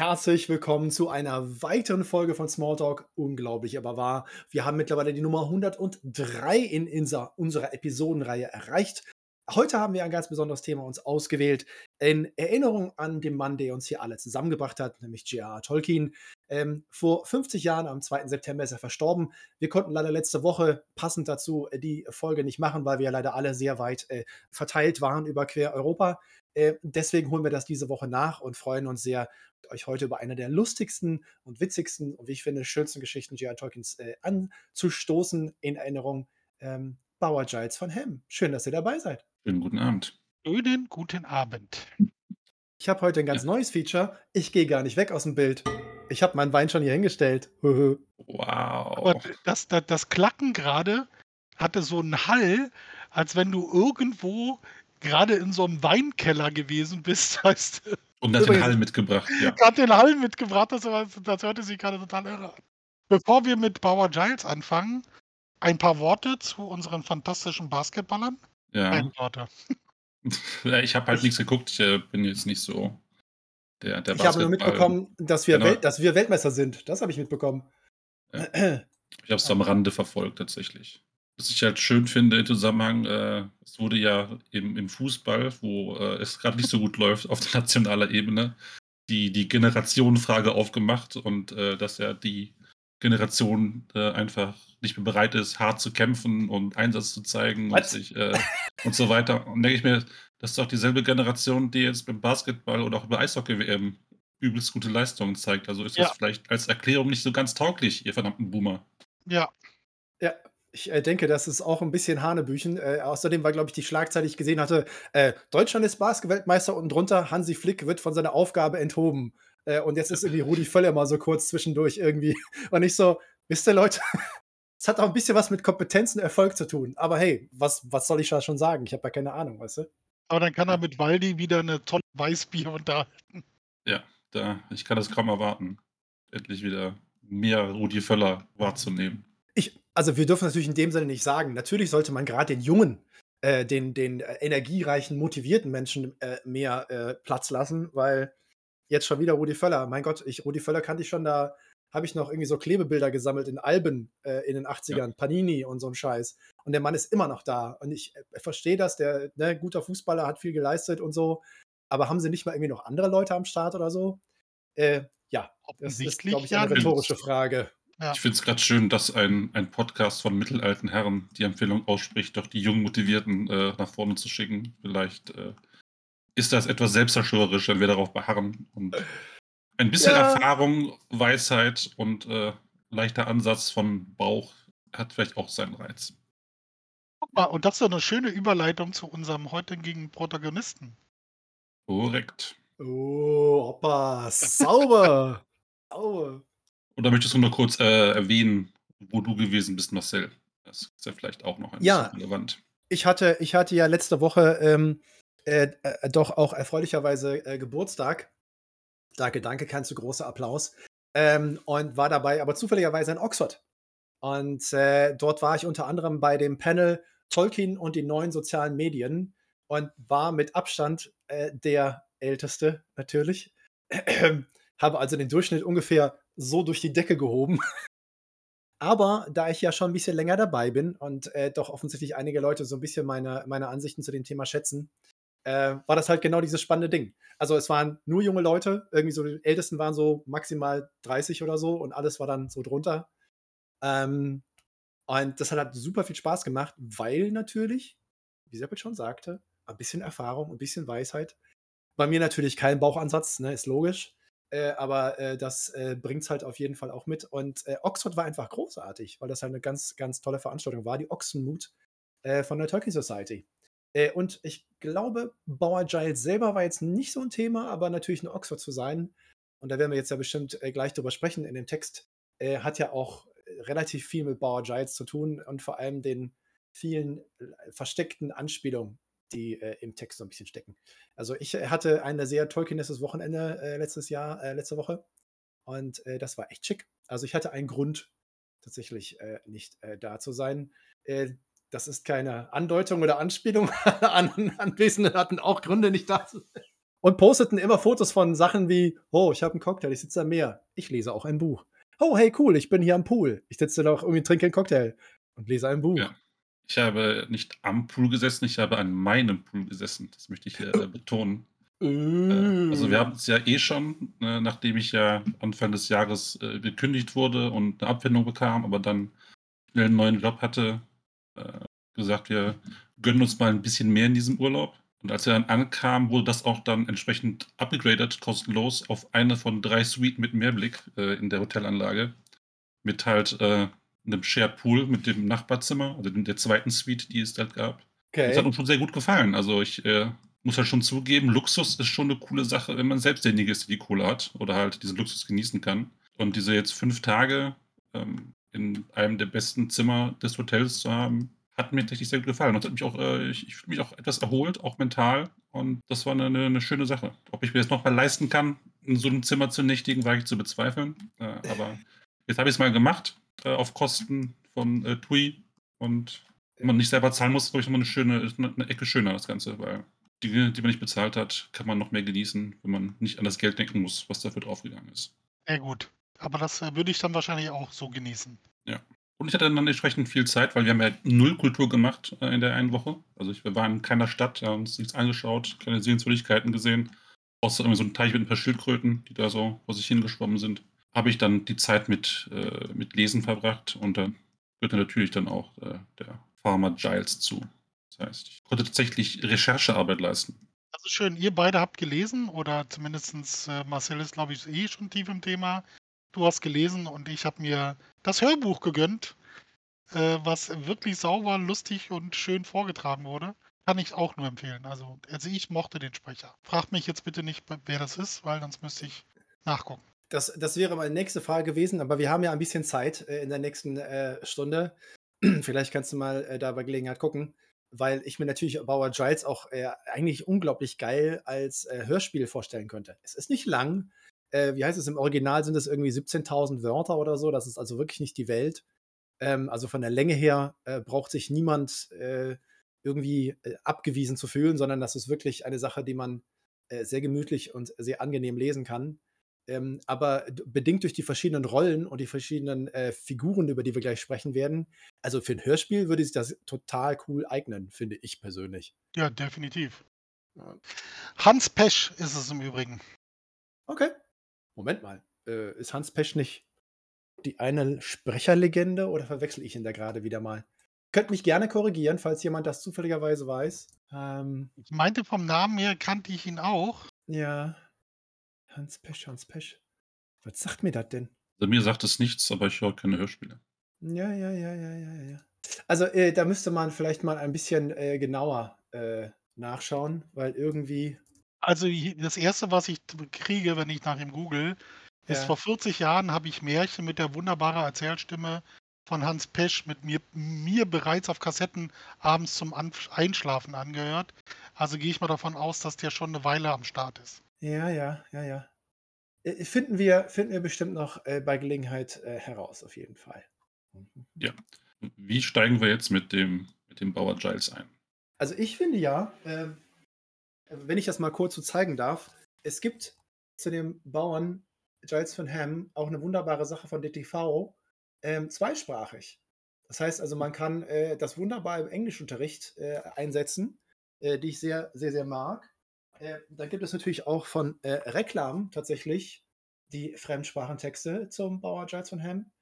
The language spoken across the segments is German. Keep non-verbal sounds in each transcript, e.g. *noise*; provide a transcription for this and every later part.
Herzlich willkommen zu einer weiteren Folge von Smalltalk. Unglaublich, aber wahr. Wir haben mittlerweile die Nummer 103 in unser, unserer Episodenreihe erreicht. Heute haben wir ein ganz besonderes Thema uns ausgewählt. In Erinnerung an den Mann, der uns hier alle zusammengebracht hat, nämlich J.R.R. Tolkien. Ähm, vor 50 Jahren, am 2. September, ist er verstorben. Wir konnten leider letzte Woche passend dazu äh, die Folge nicht machen, weil wir ja leider alle sehr weit äh, verteilt waren über quer Europa. Äh, deswegen holen wir das diese Woche nach und freuen uns sehr, euch heute über eine der lustigsten und witzigsten und wie ich finde schönsten Geschichten J.R. Tolkiens äh, anzustoßen in Erinnerung. Ähm, Bauer Giles von Helm. Schön, dass ihr dabei seid. Schönen guten Abend. Schönen guten Abend. Ich habe heute ein ganz ja. neues Feature. Ich gehe gar nicht weg aus dem Bild. Ich habe meinen Wein schon hier hingestellt. wow. Aber das, das, das Klacken gerade hatte so einen Hall, als wenn du irgendwo gerade in so einem Weinkeller gewesen bist. *laughs* Heißt, und hat den Hall mitgebracht, ja. Hat den Hall mitgebracht, das, das hörte sich gerade total irre an. Bevor wir mit Bauer Giles anfangen, ein paar Worte zu unseren fantastischen Basketballern. Ja. Ein Worte. *laughs* ich habe halt nichts geguckt, ich äh, bin jetzt nicht so der, der Ich habe nur mitbekommen, dass wir, genau. Dass wir Weltmeister sind. Das habe ich mitbekommen. Ja. Ich habe es am Rande verfolgt, tatsächlich. Was ich halt schön finde im Zusammenhang, äh, es wurde ja im, im Fußball, wo äh, es gerade nicht so gut *laughs* läuft auf der nationalen Ebene, die, die Generationenfrage aufgemacht und äh, dass ja die Generation äh, einfach nicht mehr bereit ist, hart zu kämpfen und Einsatz zu zeigen und, sich, äh, und so weiter. Und denke ich mir, das ist doch dieselbe Generation, die jetzt beim Basketball oder auch bei Eishockey-WM übelst gute Leistungen zeigt. Also ist das vielleicht als Erklärung nicht so ganz tauglich, ihr verdammten Boomer. Ja. Ja, ich äh, denke, das ist auch ein bisschen Hanebüchen. Äh, außerdem war, glaube ich, die Schlagzeile, die ich gesehen hatte, äh, Deutschland ist Basketballmeister und drunter Hansi Flick wird von seiner Aufgabe enthoben. Äh, und jetzt ist irgendwie Rudi Völler mal so kurz zwischendurch irgendwie. *laughs* Und ich so, wisst ihr, Leute, *laughs* es hat auch ein bisschen was mit Kompetenz und Erfolg zu tun. Aber hey, was, was soll ich da schon sagen? Ich habe ja keine Ahnung, weißt du? Aber dann kann er mit Waldi wieder eine tolle Weißbier unterhalten. Ja, da, ich kann das kaum erwarten, endlich wieder mehr Rudi Völler wahrzunehmen. Ich, also wir dürfen natürlich in dem Sinne nicht sagen, natürlich sollte man gerade den jungen, äh, den, den äh, energiereichen, motivierten Menschen äh, mehr äh, Platz lassen, weil jetzt schon wieder Rudi Völler, mein Gott, ich, Rudi Völler kannte ich schon, da habe ich noch irgendwie so Klebebilder gesammelt in Alben äh, in den 80ern, ja. Panini und so ein Scheiß. Und der Mann ist immer noch da. Und ich äh, verstehe das, der ne, guter Fußballer hat viel geleistet und so. Aber haben sie nicht mal irgendwie noch andere Leute am Start oder so? ja, das ist, glaube ich, eine rhetorische Frage. Ja. Ich finde es gerade schön, dass ein, ein Podcast von mittelalten Herren die Empfehlung ausspricht, doch die jungen Motivierten äh, nach vorne zu schicken. Vielleicht äh, ist das etwas selbstzerstörerisch, wenn wir darauf beharren. Und ein bisschen ja. Erfahrung, Weisheit und äh, leichter Ansatz von Bauch hat vielleicht auch seinen Reiz. Guck mal, und das ist eine schöne Überleitung zu unserem heutigen Protagonisten. Korrekt. Oh, Opa, sauber. *laughs* sauber. Oder möchtest du nur kurz äh, erwähnen, wo du gewesen bist, Marcel? Das ist ja vielleicht auch noch ein ja, bisschen relevant. Ich hatte, ich hatte ja letzte Woche ähm, äh, äh, doch auch erfreulicherweise äh, Geburtstag. Danke, danke, kein zu großer Applaus. Ähm, und war dabei aber zufälligerweise in Oxford. Und äh, dort war ich unter anderem bei dem Panel Tolkien und die neuen sozialen Medien und war mit Abstand äh, der Älteste natürlich. *clears throat* Habe also den Durchschnitt ungefähr so durch die Decke gehoben. *laughs* Aber da ich ja schon ein bisschen länger dabei bin und äh, doch offensichtlich einige Leute so ein bisschen meine, meine Ansichten zu dem Thema schätzen, äh, war das halt genau dieses spannende Ding. Also es waren nur junge Leute, irgendwie so die Ältesten waren so maximal 30 oder so und alles war dann so drunter. Ähm, und das hat halt super viel Spaß gemacht, weil natürlich, wie Seppel schon sagte, ein bisschen Erfahrung, ein bisschen Weisheit. Bei mir natürlich kein Bauchansatz, ne, ist logisch. Äh, aber äh, das äh, bringt es halt auf jeden Fall auch mit. Und äh, Oxford war einfach großartig, weil das halt eine ganz, ganz tolle Veranstaltung war, die Ochsenmut äh, von der Tolkien Society. Äh, und ich glaube, Bauer Giles selber war jetzt nicht so ein Thema, aber natürlich in Oxford zu sein, und da werden wir jetzt ja bestimmt gleich drüber sprechen in dem Text, hat ja auch relativ viel mit Bauer Giles zu tun und vor allem den vielen versteckten Anspielungen die äh, im Text so ein bisschen stecken. Also ich äh, hatte ein sehr Tolkienesses Wochenende äh, letztes Jahr, äh, letzte Woche. Und äh, das war echt schick. Also ich hatte einen Grund, tatsächlich äh, nicht da zu sein. Das ist keine Andeutung oder Anspielung. *laughs* An Anwesende hatten auch Gründe, nicht da zu sein. Und posteten immer Fotos von Sachen wie, oh, ich habe einen Cocktail, ich sitze am Meer. Ich lese auch ein Buch. Oh, hey, cool, ich bin hier am Pool. Ich sitze doch irgendwie, trinke einen Cocktail und lese ein Buch. Ja. Ich habe nicht am Pool gesessen, ich habe an meinem Pool gesessen. Das möchte ich hier äh, betonen. Äh, also wir haben es ja eh schon, äh, nachdem ich ja Anfang des Jahres äh, gekündigt wurde und eine Abfindung bekam, aber dann schnell einen neuen Job hatte, äh, gesagt, wir gönnen uns mal ein bisschen mehr in diesem Urlaub. Und als er dann ankam, wurde das auch dann entsprechend upgraded, kostenlos, auf eine von drei Suiten mit Mehrblick äh, in der Hotelanlage. Mit halt äh, einem Shared Pool mit dem Nachbarzimmer, also der zweiten Suite, die es dort gab. Okay. Das hat uns schon sehr gut gefallen. Also ich äh, muss halt schon zugeben, Luxus ist schon eine coole Sache, wenn man selbst derjenige ist, der die Kohle hat oder halt diesen Luxus genießen kann. Und diese jetzt fünf Tage ähm, in einem der besten Zimmer des Hotels zu haben, hat mir tatsächlich sehr gut gefallen. Und hat mich auch, äh, ich, ich fühle mich auch etwas erholt, auch mental. Und das war eine, eine, schöne Sache. Ob ich mir das nochmal leisten kann, in so einem Zimmer zu nächtigen, wage ich zu bezweifeln. Äh, aber jetzt habe ich es mal gemacht, äh, auf Kosten von äh, TUI. Und wenn man nicht selber zahlen muss, ist glaube ich, nochmal eine schöne, eine, eine Ecke schöner, das Ganze, weil Dinge, die man nicht bezahlt hat, kann man noch mehr genießen, wenn man nicht an das Geld denken muss, was dafür draufgegangen ist. Sehr gut. Aber das äh, würde ich dann wahrscheinlich auch so genießen. Ja. Und ich hatte dann entsprechend viel Zeit, weil wir haben ja null Kultur gemacht äh, in der einen Woche. Also ich, wir waren in keiner Stadt, haben uns nichts angeschaut, keine Sehenswürdigkeiten gesehen. Außer irgendwie so ein Teich mit ein paar Schildkröten, die da so vor sich hingeschwommen sind. Habe ich dann die Zeit mit, äh, mit Lesen verbracht und dann gehörte natürlich dann auch äh, der Farmer Giles zu. Das heißt, ich konnte tatsächlich Recherchearbeit leisten. Das ist schön. Ihr beide habt gelesen oder zumindest äh, Marcel ist, glaube ich, eh schon tief im Thema. Du hast gelesen und ich habe mir das Hörbuch gegönnt, äh, was wirklich sauber, lustig und schön vorgetragen wurde. Kann ich auch nur empfehlen. Also, also ich mochte den Sprecher. Fragt mich jetzt bitte nicht, wer das ist, weil sonst müsste ich nachgucken. Das, das wäre meine nächste Frage gewesen, aber wir haben ja ein bisschen Zeit äh, in der nächsten äh, Stunde. *clears throat* Vielleicht kannst du mal äh, da bei Gelegenheit gucken weil ich mir natürlich Bauer Giles auch äh, eigentlich unglaublich geil als äh, Hörspiel vorstellen könnte. Es ist nicht lang. Äh, wie heißt es im Original? Sind es irgendwie 17.000 Wörter oder so? Das ist also wirklich nicht die Welt. Ähm, also von der Länge her äh, braucht sich niemand äh, irgendwie äh, abgewiesen zu fühlen, sondern das ist wirklich eine Sache, die man sehr gemütlich und sehr angenehm lesen kann. Ähm, aber bedingt durch die verschiedenen Rollen und die verschiedenen äh, Figuren, über die wir gleich sprechen werden, also für ein Hörspiel würde sich das total cool eignen, finde ich persönlich. Ja, definitiv. Hans Pesch ist es im Übrigen. Okay. Moment mal. Äh, ist Hans Pesch nicht die eine Sprecherlegende oder verwechsel ich ihn da gerade wieder mal? Könnt mich gerne korrigieren, falls jemand das zufälligerweise weiß. Ähm, ich meinte, vom Namen her kannte ich ihn auch. Ja. Hans Pesch, Hans Pesch. Was sagt mir das denn? Also mir sagt es nichts, aber ich höre keine Hörspiele. Ja, ja, ja, ja, ja, ja. Also äh, da müsste man vielleicht mal ein bisschen äh, genauer äh, nachschauen, weil irgendwie. Also das erste, was ich kriege, wenn ich nach ihm google, ist ja. vor 40 Jahren habe ich Märchen mit der wunderbaren Erzählstimme von Hans Pesch mit mir, mir bereits auf Kassetten abends zum Einschlafen angehört. Also gehe ich mal davon aus, dass der schon eine Weile am Start ist. Ja, ja, ja, ja. Äh, finden wir finden wir bestimmt noch, äh, bei Gelegenheit, äh, heraus, auf jeden Fall. Mhm. Ja. Wie steigen wir jetzt mit dem mit dem Bauer Giles ein? Also, ich finde ja, ähm, wenn ich das mal kurz so zeigen darf, es gibt zu dem Bauern Giles von Ham auch eine wunderbare Sache von DTV, ähm, zweisprachig. Das heißt also, man kann, äh, das wunderbar im Englischunterricht, äh, einsetzen, äh, die ich sehr, sehr, sehr mag. Äh, da gibt es natürlich auch von äh, Reklam tatsächlich die Fremdsprachentexte zum Bauer Giles von Ham.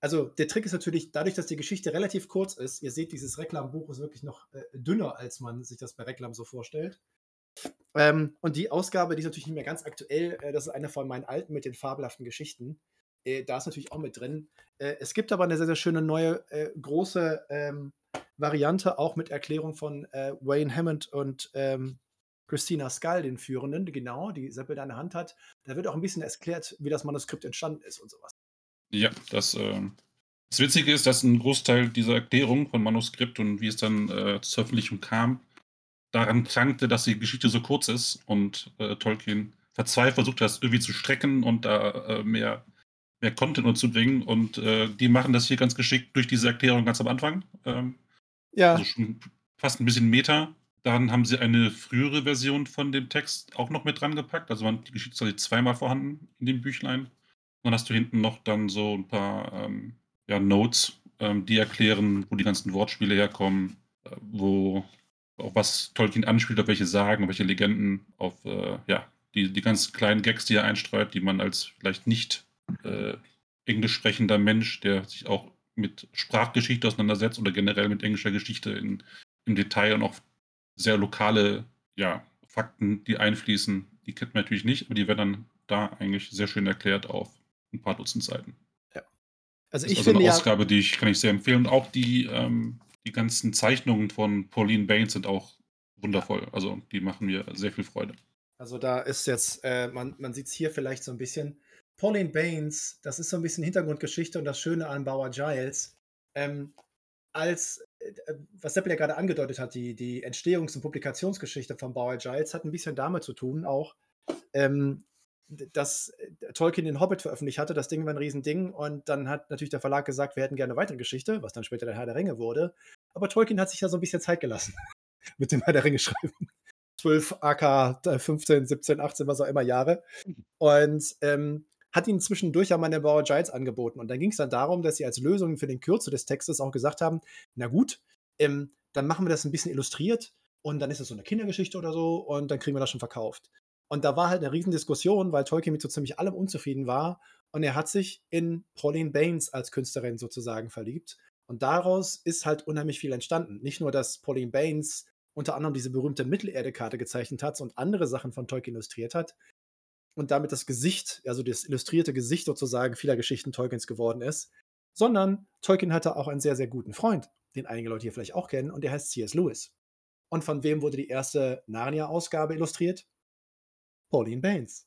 Also der Trick ist natürlich, dadurch, dass die Geschichte relativ kurz ist, ihr seht, dieses Reklambuch ist wirklich noch äh, dünner, als man sich das bei Reklam so vorstellt. Ähm, und die Ausgabe, die ist natürlich nicht mehr ganz aktuell, äh, das ist eine von meinen alten mit den fabelhaften Geschichten. Äh, da ist natürlich auch mit drin. Äh, es gibt aber eine sehr, sehr schöne neue, große ähm, Variante, auch mit Erklärung von Wayne Hammond und ähm, Christina Skull, den Führenden, genau, die Seppel in der Hand hat. Da wird auch ein bisschen erklärt, wie das Manuskript entstanden ist und sowas. Ja, das, äh, das Witzige ist, dass ein Großteil dieser Erklärung von Manuskript und wie es dann äh, zur Veröffentlichung kam, daran krankte, dass die Geschichte so kurz ist und äh, Tolkien verzweifelt versucht hat, das irgendwie zu strecken und da äh, mehr, mehr Content zu bringen. Und äh, die machen das hier ganz geschickt durch diese Erklärung ganz am Anfang. Ähm, ja. Also schon fast ein bisschen Meta Dann haben sie eine frühere Version von dem Text auch noch mit dran gepackt. Also die Geschichte ist quasi zweimal vorhanden in dem Büchlein. Dann hast du hinten noch dann so ein paar ähm, ja, Notes, ähm, die erklären, wo die ganzen Wortspiele herkommen, äh, wo auf was Tolkien anspielt, auf welche Sagen, auf welche Legenden, auf äh, ja, die, die ganz kleinen Gags, die er einstreut, die man als vielleicht nicht äh, englisch sprechender Mensch, der sich auch mit Sprachgeschichte auseinandersetzt oder generell mit englischer Geschichte in, im Detail und auch sehr lokale ja, Fakten, die einfließen, die kennt man natürlich nicht, aber die werden dann da eigentlich sehr schön erklärt auf ein paar Dutzend Seiten. Ja. Also das ich ist also finde eine ja, Ausgabe, die ich kann ich sehr empfehlen. Und auch die, ähm, die ganzen Zeichnungen von Pauline Baines sind auch wundervoll. Also die machen mir sehr viel Freude. also da ist jetzt, äh, man, man sieht es hier vielleicht so ein bisschen. Pauline Baines, das ist so ein bisschen Hintergrundgeschichte und das Schöne an Bauer Giles. Ähm, als, äh, was Seppel ja gerade angedeutet hat, die, die Entstehungs- und Publikationsgeschichte von Bauer Giles hat ein bisschen damit zu tun, auch, ähm, dass äh, Tolkien den Hobbit veröffentlicht hatte. Das Ding war ein Riesending und dann hat natürlich der Verlag gesagt, wir hätten gerne eine weitere Geschichte, was dann später der Herr der Ringe wurde. Aber Tolkien hat sich da so ein bisschen Zeit gelassen *laughs* mit dem Herr der Ringe schreiben. 12, AK 15, 17, 18, was auch immer Jahre. Und ähm, hat ihn zwischendurch ja mal Bauer Giles angeboten. Und dann ging es dann darum, dass sie als Lösung für den Kürze des Textes auch gesagt haben: Na gut, ähm, dann machen wir das ein bisschen illustriert und dann ist es so eine Kindergeschichte oder so und dann kriegen wir das schon verkauft. Und da war halt eine Riesendiskussion, weil Tolkien mit so ziemlich allem unzufrieden war und er hat sich in Pauline Baines als Künstlerin sozusagen verliebt. Und daraus ist halt unheimlich viel entstanden. Nicht nur, dass Pauline Baines unter anderem diese berühmte Mittelerde-Karte gezeichnet hat und andere Sachen von Tolkien illustriert hat und damit das Gesicht, also das illustrierte Gesicht sozusagen vieler Geschichten Tolkiens geworden ist, sondern Tolkien hatte auch einen sehr, sehr guten Freund, den einige Leute hier vielleicht auch kennen, und der heißt C.S. Lewis. Und von wem wurde die erste Narnia-Ausgabe illustriert? Pauline Baines.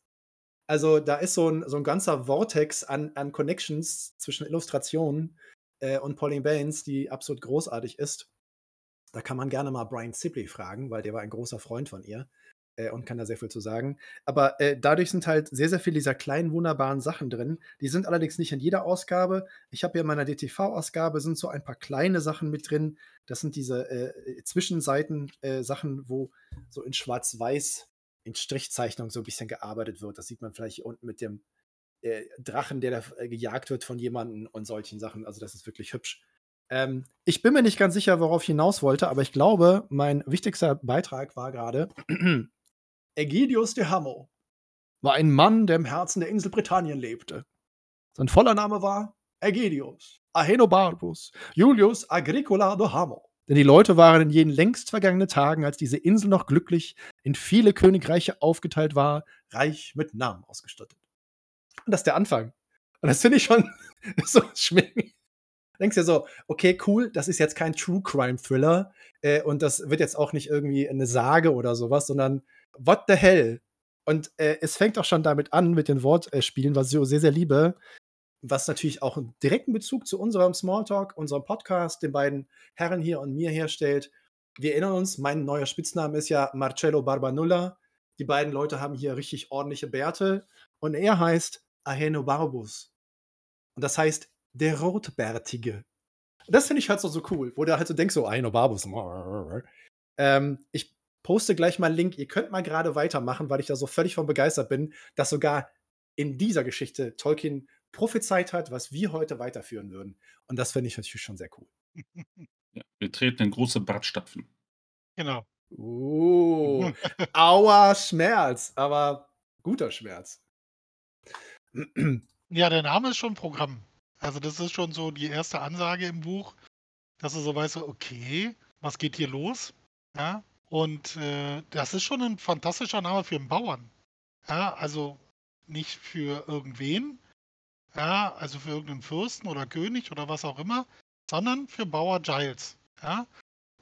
Also da ist so ein, so ein ganzer Vortex an, an Connections zwischen Illustrationen äh, und Pauline Baines, die absolut großartig ist. Da kann man gerne mal Brian Sibley fragen, weil der war ein großer Freund von ihr äh, und kann da sehr viel zu sagen. Aber äh, dadurch sind halt sehr, sehr viele dieser kleinen, wunderbaren Sachen drin. Die sind allerdings nicht in jeder Ausgabe. Ich habe hier in meiner DTV-Ausgabe sind so ein paar kleine Sachen mit drin. Das sind diese äh, Zwischenseiten-Sachen, wo so in Schwarz-Weiß, in Strichzeichnung so ein bisschen gearbeitet wird. Das sieht man vielleicht hier unten mit dem äh, Drachen, der da äh, gejagt wird von jemandem und solchen Sachen. Also das ist wirklich hübsch. Ähm, ich bin mir nicht ganz sicher, worauf ich hinaus wollte, aber ich glaube, mein wichtigster Beitrag war gerade *clears throat* Ägidius de Hammo war ein Mann, der im Herzen der Insel Britannien lebte. Sein voller Name war Ägidius Ahenobarbus Julius Agricola de Hammo. Denn die Leute waren in jenen längst vergangenen Tagen, als diese Insel noch glücklich in viele Königreiche aufgeteilt war, reich mit Namen ausgestattet. Und das ist der Anfang. Und das finde ich schon *laughs* so schwierig. Denkst dir so, okay, cool, das ist jetzt kein True Crime Thriller äh, und das wird jetzt auch nicht irgendwie eine Sage oder sowas, sondern what the hell? Und äh, es fängt auch schon damit an, mit den Wortspielen, was ich sehr, sehr liebe, was natürlich auch einen direkten Bezug zu unserem Smalltalk, unserem Podcast, den beiden Herren hier und mir herstellt. Wir erinnern uns, mein neuer Spitzname ist ja Marcello Barbanulla. Die beiden Leute haben hier richtig ordentliche Bärte und er heißt Aheno Barbus. Und das heißt der Rotbärtige. Das finde ich halt so, so cool, wo du halt so denkst, so Aheno Barbus. Ähm, ich poste gleich mal einen Link. Ihr könnt mal gerade weitermachen, weil ich da so völlig von begeistert bin, dass sogar in dieser Geschichte Tolkien prophezeit hat, was wir heute weiterführen würden. Und das finde ich natürlich schon sehr cool. *laughs* Ja, wir treten in große Bartstapfen. Genau. Uh, *laughs* aua Schmerz, aber guter Schmerz. Ja, der Name ist schon Programm. Also das ist schon so die erste Ansage im Buch, dass du so weißt, okay, was geht hier los? Ja, und äh, das ist schon ein fantastischer Name für einen Bauern. Ja, also nicht für irgendwen, ja, also für irgendeinen Fürsten oder König oder was auch immer, sondern für Bauer Giles. Ja,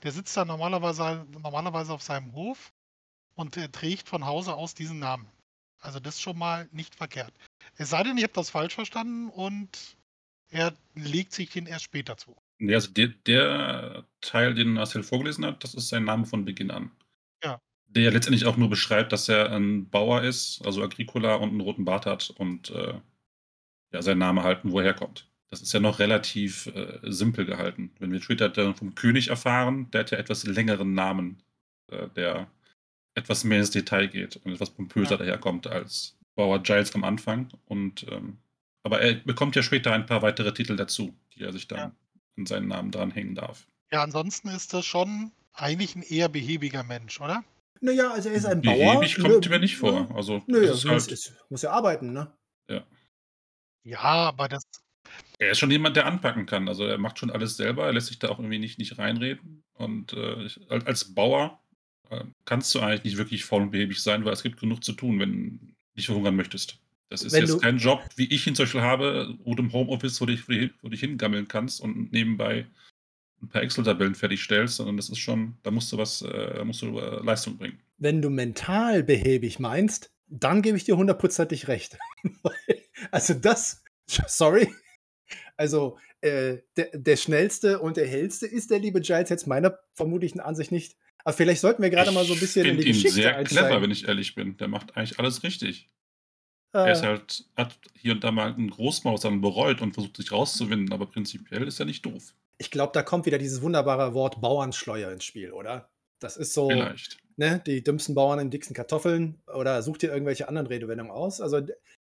der sitzt da normalerweise, normalerweise auf seinem Hof und er trägt von Hause aus diesen Namen. Also das ist schon mal nicht verkehrt. Es sei denn, ich habe das falsch verstanden und er legt sich den erst später zu. Ja, also der, der Teil, den Marcel vorgelesen hat, das ist sein Name von Beginn an. Ja. Der ja letztendlich auch nur beschreibt, dass er ein Bauer ist, also Agricola und einen roten Bart hat und äh, ja, seinen Namen halten, wo er herkommt. Das ist ja noch relativ äh, simpel gehalten. Wenn wir später dann vom König erfahren, der hat ja etwas längeren Namen. äh, der etwas mehr ins Detail geht und etwas pompöser ja. daherkommt als Bauer Giles am Anfang. Und ähm, aber er bekommt ja später ein paar weitere Titel dazu, die er sich dann ja. an seinen Namen dranhängen darf. Ja, ansonsten ist das schon eigentlich ein eher behäbiger Mensch, oder? Naja, also er ist ein Behäbig Bauer. Behäbig kommt mir nicht vor. Also, naja, ist halt, ist, muss ja arbeiten, ne? Ja. Ja, aber das. Er ist schon jemand, der anpacken kann. Also er macht schon alles selber, er lässt sich da auch irgendwie nicht, nicht reinreden. Und äh, als Bauer kannst du eigentlich nicht wirklich faul und behäbig sein, weil es gibt genug zu tun, wenn du nicht verhungern möchtest. Das ist wenn jetzt kein Job, wie ich ihn zum Beispiel habe, oder im Homeoffice, wo du, wo du dich hingammeln kannst und nebenbei ein paar Excel-Tabellen fertigstellst, sondern das ist schon, da musst du was, äh, da musst du äh, Leistung bringen. Wenn du mental behäbig meinst, dann gebe ich dir hundertprozentig recht. *laughs* also das, sorry. Also äh, der, der, schnellste und der hellste ist der liebe Giles jetzt meiner vermutlichen Ansicht nicht. Aber vielleicht sollten wir gerade mal so ein bisschen in die Geschichte ihn sehr einsteigen. clever, wenn ich ehrlich bin. Der macht eigentlich alles richtig. Er ist äh. halt, hat hier und da mal einen Großmaus dann bereut und versucht sich rauszuwinden, aber prinzipiell ist er nicht doof. Ich glaube, da kommt wieder dieses wunderbare Wort Bauernschleuer ins Spiel, oder? Das ist so, Vielleicht. ne, die dümmsten Bauern in dicksten Kartoffeln oder sucht ihr irgendwelche anderen Redewendungen aus? Also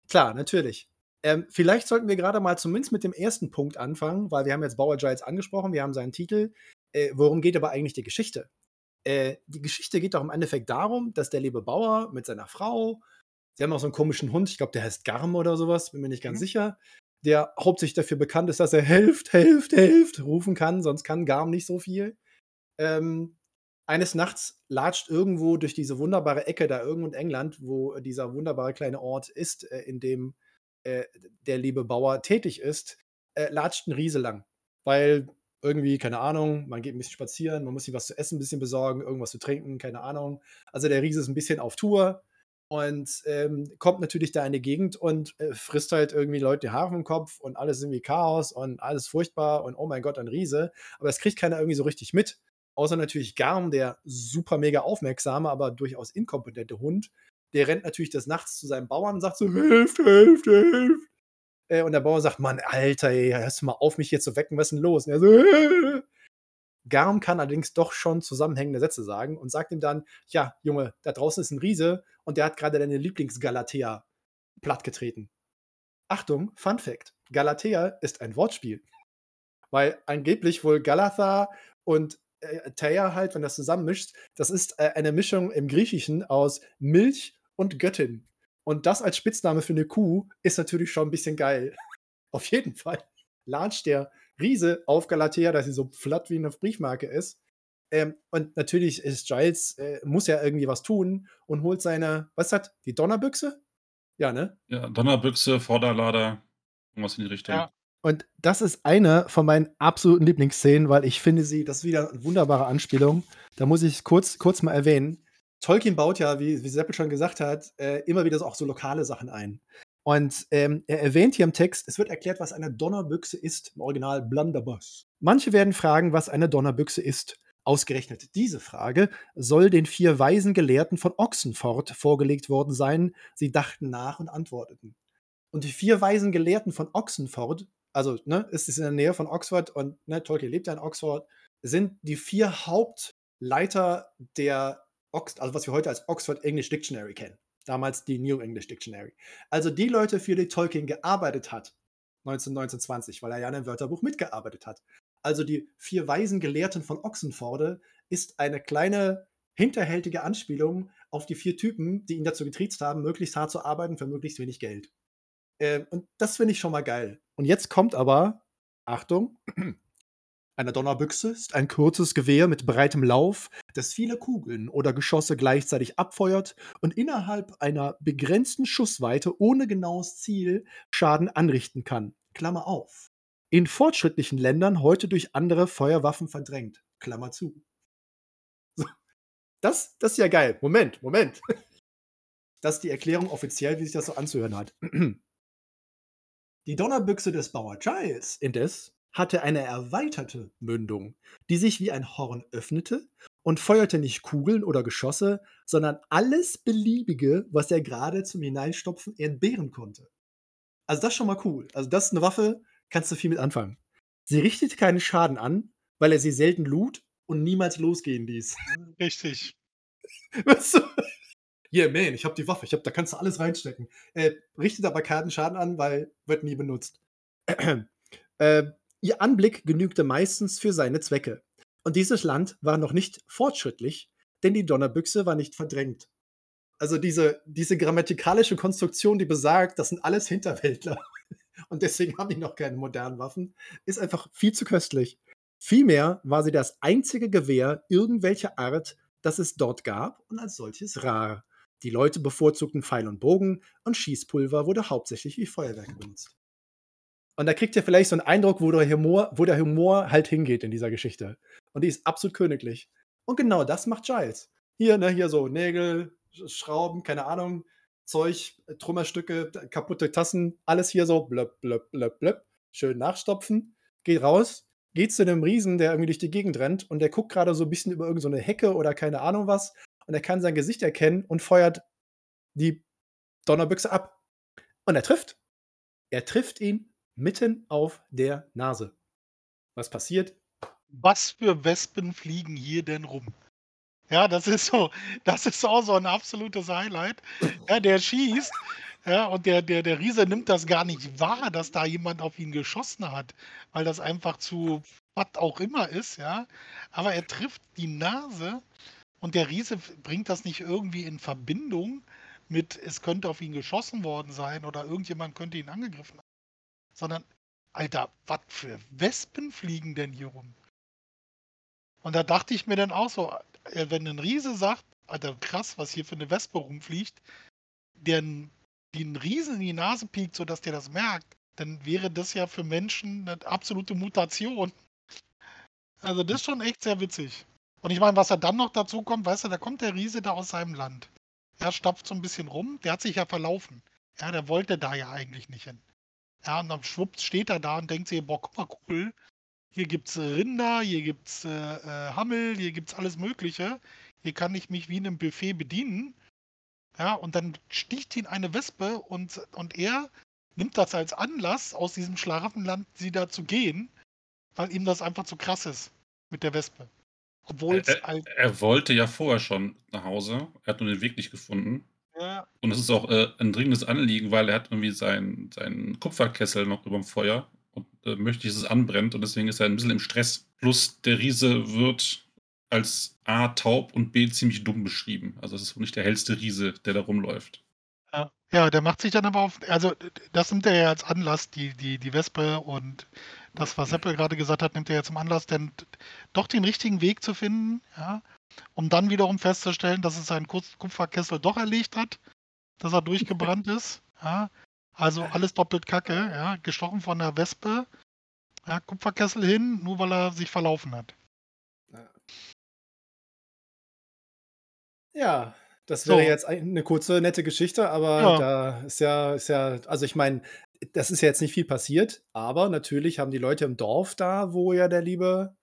klar, natürlich. Ähm, vielleicht sollten wir gerade mal zumindest mit dem ersten Punkt anfangen, weil wir haben jetzt Bauer Giles angesprochen, wir haben seinen Titel. Äh, worum geht aber eigentlich die Geschichte? Äh, die Geschichte geht doch im Endeffekt darum, dass der liebe Bauer mit seiner Frau, sie haben auch so einen komischen Hund, ich glaube, der heißt Garm oder sowas, bin mir nicht ganz mhm. sicher, der hauptsächlich dafür bekannt ist, dass er helft, helft, helft rufen kann, sonst kann Garm nicht so viel. Ähm, eines Nachts latscht irgendwo durch diese wunderbare Ecke da irgendwo in England, wo dieser wunderbare kleine Ort ist, äh, in dem äh, der liebe Bauer tätig ist, äh, latscht ein Riese lang. Weil irgendwie, keine Ahnung, man geht ein bisschen spazieren, man muss sich was zu essen ein bisschen besorgen, irgendwas zu trinken, keine Ahnung. Also der Riese ist ein bisschen auf Tour und ähm, kommt natürlich da in die Gegend und äh, frisst halt irgendwie Leute die Haare vom Kopf und alles irgendwie Chaos und alles furchtbar und oh mein Gott, ein Riese. Aber das kriegt keiner irgendwie so richtig mit. Außer natürlich Garm, der super mega aufmerksame, aber durchaus inkompetente Hund. Der rennt natürlich des Nachts zu seinem Bauern und sagt so: Hilft, hilft, hilft. Äh, und der Bauer sagt: Mann, Alter, ey, hörst du mal auf, mich hier zu wecken, was ist denn los? Und er so. *laughs* Garm kann allerdings doch schon zusammenhängende Sätze sagen und sagt ihm dann: Ja, Junge, da draußen ist ein Riese und der hat gerade deine Lieblingsgalatea plattgetreten. Achtung, Fun Fact: Galatea ist ein Wortspiel. Weil angeblich wohl Galatha und äh, Thea halt, wenn das zusammenmischt, das ist äh, eine Mischung im Griechischen aus Milch und Göttin. Und das als Spitzname für eine Kuh ist natürlich schon ein bisschen geil. *laughs* Auf jeden Fall latscht der Riese auf Galatea, dass sie so flatt wie eine Briefmarke ist. Ähm, und natürlich ist Giles, äh, muss ja irgendwie was tun und holt seine, was hat, die Donnerbüchse? Ja, ne? Ja, Donnerbüchse, Vorderlader, irgendwas in die Richtung. Ja. Und das ist eine von meinen absoluten Lieblingsszenen, weil ich finde sie, das ist wieder eine wunderbare Anspielung. Da muss ich kurz, kurz mal erwähnen. Tolkien baut ja, wie, wie Seppel schon gesagt hat, äh, immer wieder auch so lokale Sachen ein. Und ähm, er erwähnt hier im Text, es wird erklärt, was eine Donnerbüchse ist, im Original Blunderbuss. Manche werden fragen, was eine Donnerbüchse ist. Ausgerechnet diese Frage soll den vier weisen Gelehrten von Ochsenford vorgelegt worden sein. Sie dachten nach und antworteten. Und die vier weisen Gelehrten von Ochsenford, also ne, ist es in der Nähe von Oxford und ne, Tolkien lebt ja in Oxford, sind die vier Hauptleiter der, Ox also was wir heute als Oxford English Dictionary kennen damals die New English Dictionary. Also die Leute, für die Tolkien gearbeitet hat, 1919, weil er ja an einem Wörterbuch mitgearbeitet hat. Also die vier weisen Gelehrten von Ochsenforde ist eine kleine hinterhältige Anspielung auf die vier Typen, die ihn dazu getriezt haben, möglichst hart zu arbeiten für möglichst wenig Geld. Äh, und das finde ich schon mal geil. Und jetzt kommt aber, Achtung, eine Donnerbüchse ist ein kurzes Gewehr mit breitem Lauf, das viele Kugeln oder Geschosse gleichzeitig abfeuert und innerhalb einer begrenzten Schussweite ohne genaues Ziel Schaden anrichten kann. Klammer auf. In fortschrittlichen Ländern heute durch andere Feuerwaffen verdrängt. Klammer zu. Das, das ist ja geil. Moment, Moment. *laughs* Das ist die Erklärung offiziell, wie sich das so anzuhören hat. *clears throat* Die Donnerbüchse des Bauer Giles indes hatte eine erweiterte Mündung, die sich wie ein Horn öffnete und feuerte nicht Kugeln oder Geschosse, sondern alles Beliebige, was er gerade zum Hineinstopfen entbehren konnte. Also das ist schon mal cool. Also das ist eine Waffe, kannst du viel mit anfangen. Sie richtete keinen Schaden an, weil er sie selten lud und niemals losgehen ließ. *laughs* Richtig. Weißt du? Yeah, man, ich habe die Waffe, ich hab, da kannst du alles reinstecken. Äh, richtet aber keinen Schaden an, weil wird nie benutzt. *clears throat* äh, ihr Anblick genügte meistens für seine Zwecke. Und dieses Land war noch nicht fortschrittlich, denn die Donnerbüchse war nicht verdrängt. Also diese, diese grammatikalische Konstruktion, die besagt, das sind alles Hinterwäldler *laughs* und deswegen haben die noch keine modernen Waffen, ist einfach viel zu köstlich. Vielmehr war sie das einzige Gewehr irgendwelcher Art, das es dort gab und als solches rar. Die Leute bevorzugten Pfeil und Bogen und Schießpulver wurde hauptsächlich wie Feuerwerke benutzt. Und da kriegt ihr vielleicht so einen Eindruck, wo der, Humor, wo der Humor halt hingeht in dieser Geschichte. Und die ist absolut königlich. Und genau das macht Giles. Hier, ne, hier so Nägel, Schrauben, keine Ahnung, Zeug, Trümmerstücke, kaputte Tassen, alles hier so blöpp, blöpp, blöpp, blöpp. Schön nachstopfen, geht raus, geht zu einem Riesen, der irgendwie durch die Gegend rennt und der guckt gerade so ein bisschen über irgendeine so Hecke oder keine Ahnung was und er kann sein Gesicht erkennen und feuert die Donnerbüchse ab. Und er trifft. Er trifft ihn mitten auf der Nase. Was passiert? Was für Wespen fliegen hier denn rum? Ja, das ist so, das ist auch so ein absolutes Highlight. Ja, der schießt, ja, und der, der, der Riese nimmt das gar nicht wahr, dass da jemand auf ihn geschossen hat, weil das einfach zu was auch immer ist, ja. Aber er trifft die Nase und der Riese bringt das nicht irgendwie in Verbindung mit, es könnte auf ihn geschossen worden sein oder irgendjemand könnte ihn angegriffen sondern, Alter, was für Wespen fliegen denn hier rum? Und da dachte ich mir dann auch so, äh, wenn ein Riese sagt, Alter, krass, was hier für eine Wespe rumfliegt, der den Riesen in die Nase piekt, sodass der das merkt, dann wäre das ja für Menschen eine absolute Mutation. Also das ist schon echt sehr witzig. Und ich meine, was er dann noch dazu kommt, weißt du, da kommt der Riese da aus seinem Land. Er stapft so ein bisschen rum, der hat sich ja verlaufen. Ja, der wollte da ja eigentlich nicht hin. Ja, und dann schwupps steht er da und denkt sich, boah, guck mal, cool, hier gibt es Rinder, hier gibt es äh, äh, Hammel, hier gibt es alles Mögliche. Hier kann ich mich wie in einem Buffet bedienen. Ja, und dann sticht ihn eine Wespe und, und er nimmt das als Anlass, aus diesem Schlaraffenland sie da zu gehen, weil ihm das einfach zu krass ist mit der Wespe. Obwohl er, er, er, wollte ja vorher schon nach Hause, er hat nur den Weg nicht gefunden. Ja. Und es ist auch äh, ein dringendes Anliegen, weil er hat irgendwie seinen, seinen Kupferkessel noch über dem Feuer und äh, möchte, dass es anbrennt und deswegen ist er ein bisschen im Stress. Plus der Riese wird als A taub und B ziemlich dumm beschrieben. Also es ist nicht der hellste Riese, der da rumläuft. Ja. ja, der macht sich dann aber auf, also das nimmt er ja als Anlass, die, die, die Wespe und das, was Seppel gerade gesagt hat, nimmt er ja zum Anlass, denn doch den richtigen Weg zu finden, ja, um dann wiederum festzustellen, dass es seinen Kupferkessel doch erlegt hat, dass er durchgebrannt *laughs* ist. Ja. Also alles doppelt Kacke, ja. Gestochen von der Wespe, ja, Kupferkessel hin, nur weil er sich verlaufen hat. Ja, das wäre so. jetzt eine kurze, nette Geschichte, aber ja. da ist ja, ist ja, also ich meine, das ist ja jetzt nicht viel passiert, aber natürlich haben die Leute im Dorf da, wo ja der liebe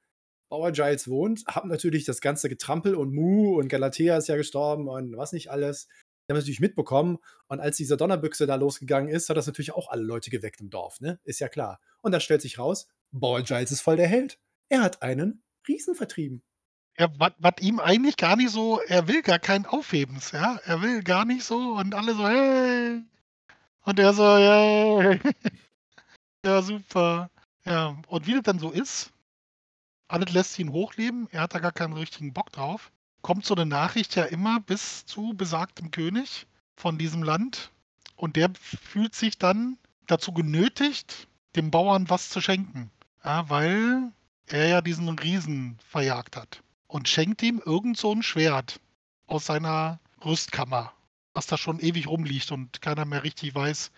Bauer Giles wohnt, haben natürlich das ganze Getrampel und Mu und Galatea ist ja gestorben und was nicht alles. Die haben natürlich mitbekommen. Und als diese Donnerbüchse da losgegangen ist, hat das natürlich auch alle Leute geweckt im Dorf, ne? Ist ja klar. Und dann stellt sich raus, Ball Giles ist voll der Held. Er hat einen Riesen vertrieben. Ja, was ihm eigentlich gar nicht so, er will gar kein Aufhebens, ja. Er will gar nicht so und alle so, hey. Und er so, hey. *laughs* ja, super. Ja, und wie das dann so ist, alles lässt ihn hochleben, er hat da gar keinen richtigen Bock drauf kommt so eine Nachricht ja immer bis zu besagtem König von diesem Land. Und der fühlt sich dann dazu genötigt, dem Bauern was zu schenken. Ja, weil er ja diesen Riesen verjagt hat. Und schenkt ihm irgend so ein Schwert aus seiner Rüstkammer, was da schon ewig rumliegt und keiner mehr richtig weiß,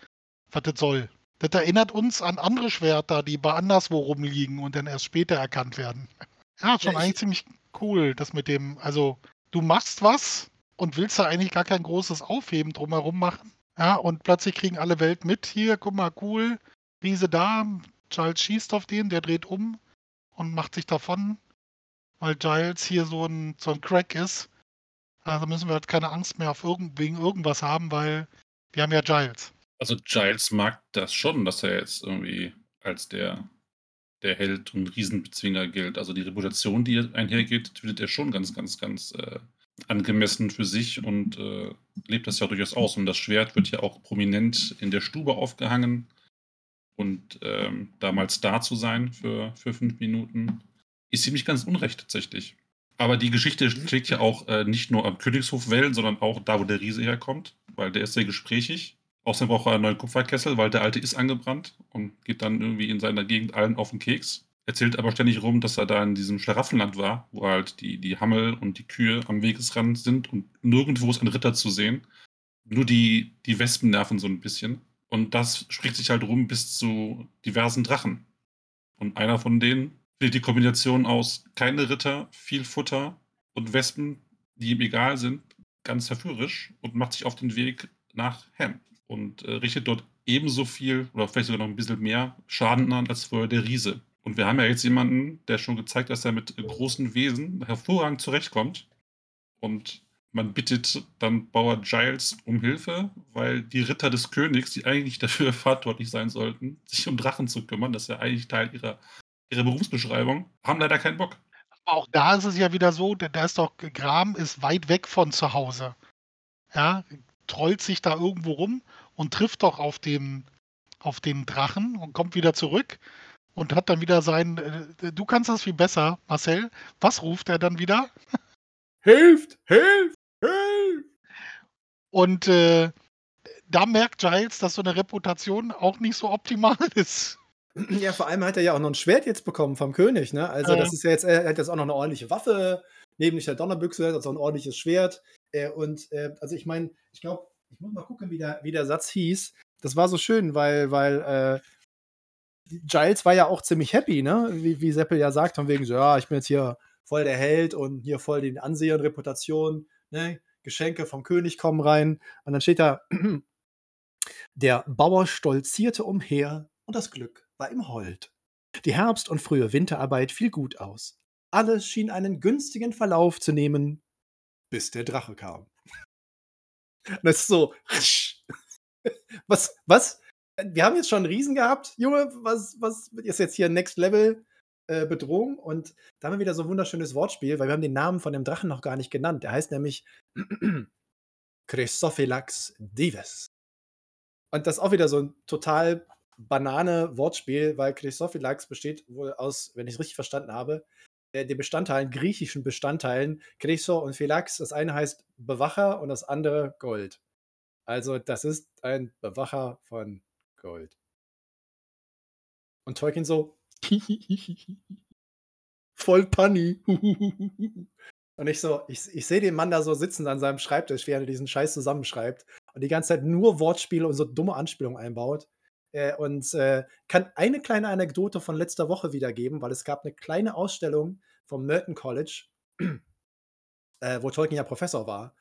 was das soll. Das erinnert uns an andere Schwerter, die bei anderswo rumliegen und dann erst später erkannt werden. Ja, schon ja, eigentlich ziemlich cool, das mit dem, also du machst was und willst da eigentlich gar kein großes Aufheben drumherum machen. Ja, und plötzlich kriegen alle Welt mit, hier, guck mal, cool, Riese da, Giles schießt auf den, der dreht um und macht sich davon, weil Giles hier so ein, so ein Crack ist. Also müssen wir halt keine Angst mehr auf irgend, wegen irgendwas haben, weil wir haben ja Giles. Also Giles mag das schon, dass er jetzt irgendwie als der der Held und Riesenbezwinger gilt. Also die Reputation, die einhergeht, findet er schon ganz, ganz, ganz äh, angemessen für sich und äh, lebt das ja durchaus aus. Und das Schwert wird ja auch prominent in der Stube aufgehangen. Und ähm, damals da zu sein für, für fünf Minuten, ist ziemlich ganz unrecht tatsächlich. Aber die Geschichte schlägt ja auch äh, nicht nur am Königshof Wellen, sondern auch da, wo der Riese herkommt, weil der ist sehr gesprächig. Außerdem braucht er einen neuen Kupferkessel, weil der alte ist angebrannt und geht dann irgendwie in seiner Gegend allen auf den Keks. Erzählt aber ständig rum, dass er da in diesem Schlaraffenland war, wo halt die, die Hammel und die Kühe am Wegesrand sind und nirgendwo ist ein Ritter zu sehen. Nur die, die Wespen nerven so ein bisschen. Und das spricht sich halt rum bis zu diversen Drachen. Und einer von denen findet die Kombination aus keine Ritter, viel Futter und Wespen, die ihm egal sind, ganz verführerisch und macht sich auf den Weg nach Ham und äh, richtet dort ebenso viel oder vielleicht sogar noch ein bisschen mehr Schaden an als vorher der Riese. Und wir haben ja jetzt jemanden, der schon gezeigt, dass er mit großen Wesen hervorragend zurechtkommt. Und man bittet dann Bauer Giles um Hilfe, weil die Ritter des Königs, die eigentlich dafür *laughs* verantwortlich sein sollten, sich um Drachen zu kümmern, das ist ja eigentlich Teil ihrer, ihrer Berufsbeschreibung, haben leider keinen Bock. Aber auch da ist es ja wieder so, da ist doch, Gram ist weit weg von zu Hause. Ja, trollt sich da irgendwo rum und trifft doch auf den, auf den Drachen und kommt wieder zurück und hat dann wieder sein. Äh, du kannst das viel besser, Marcel. Was ruft er dann wieder? Hilft! Hilft! Hilft! Und äh, da merkt Giles, dass so eine Reputation auch nicht so optimal *laughs* ist. Ja, vor allem hat er ja auch noch ein Schwert jetzt bekommen vom König, ne? Also, das ist ja jetzt, er hat jetzt auch noch eine ordentliche Waffe, neben der Donnerbüchse, also ein ordentliches Schwert. Äh, und äh, also ich meine, ich glaube, ich muss mal gucken, wie der, wie der Satz hieß. Das war so schön, weil, weil äh, Giles war ja auch ziemlich happy, ne? Wie, wie Seppel ja sagt, von wegen so, ja, ich bin jetzt hier voll der Held und hier voll den Ansehen, Reputation, ne? Geschenke vom König kommen rein. Und dann steht da, *clears throat* der Bauer stolzierte umher und das Glück war ihm hold. Die Herbst- und frühe Winterarbeit fiel gut aus. Alles schien einen günstigen Verlauf zu nehmen, bis der Drache kam. Das ist so. *laughs* Was? Was? wir haben jetzt schon einen Riesen gehabt, Junge, was, was ist jetzt hier Next Level äh, Bedrohung? Und da haben wir wieder so ein wunderschönes Wortspiel, weil wir haben den Namen von dem Drachen noch gar nicht genannt. Der heißt nämlich *clears throat* Chrysophilax dives. Und das ist auch wieder so ein total banane Wortspiel, weil Chrysophilax besteht wohl aus, wenn ich es richtig verstanden habe, äh, den Bestandteilen, griechischen Bestandteilen, Chryso und Philax. Das eine heißt Bewacher und das andere Gold. Also, das ist ein Bewacher von Gold. Und Tolkien so, *laughs* voll Punny. *laughs* Und ich so, ich, ich sehe den Mann da so sitzen an seinem Schreibtisch, wie er diesen Scheiß zusammenschreibt und die ganze Zeit nur Wortspiele und so dumme Anspielungen einbaut. Äh, und äh, kann eine kleine Anekdote von letzter Woche wiedergeben, weil es gab eine kleine Ausstellung vom Merton College, *clears throat* äh, wo Tolkien ja Professor war.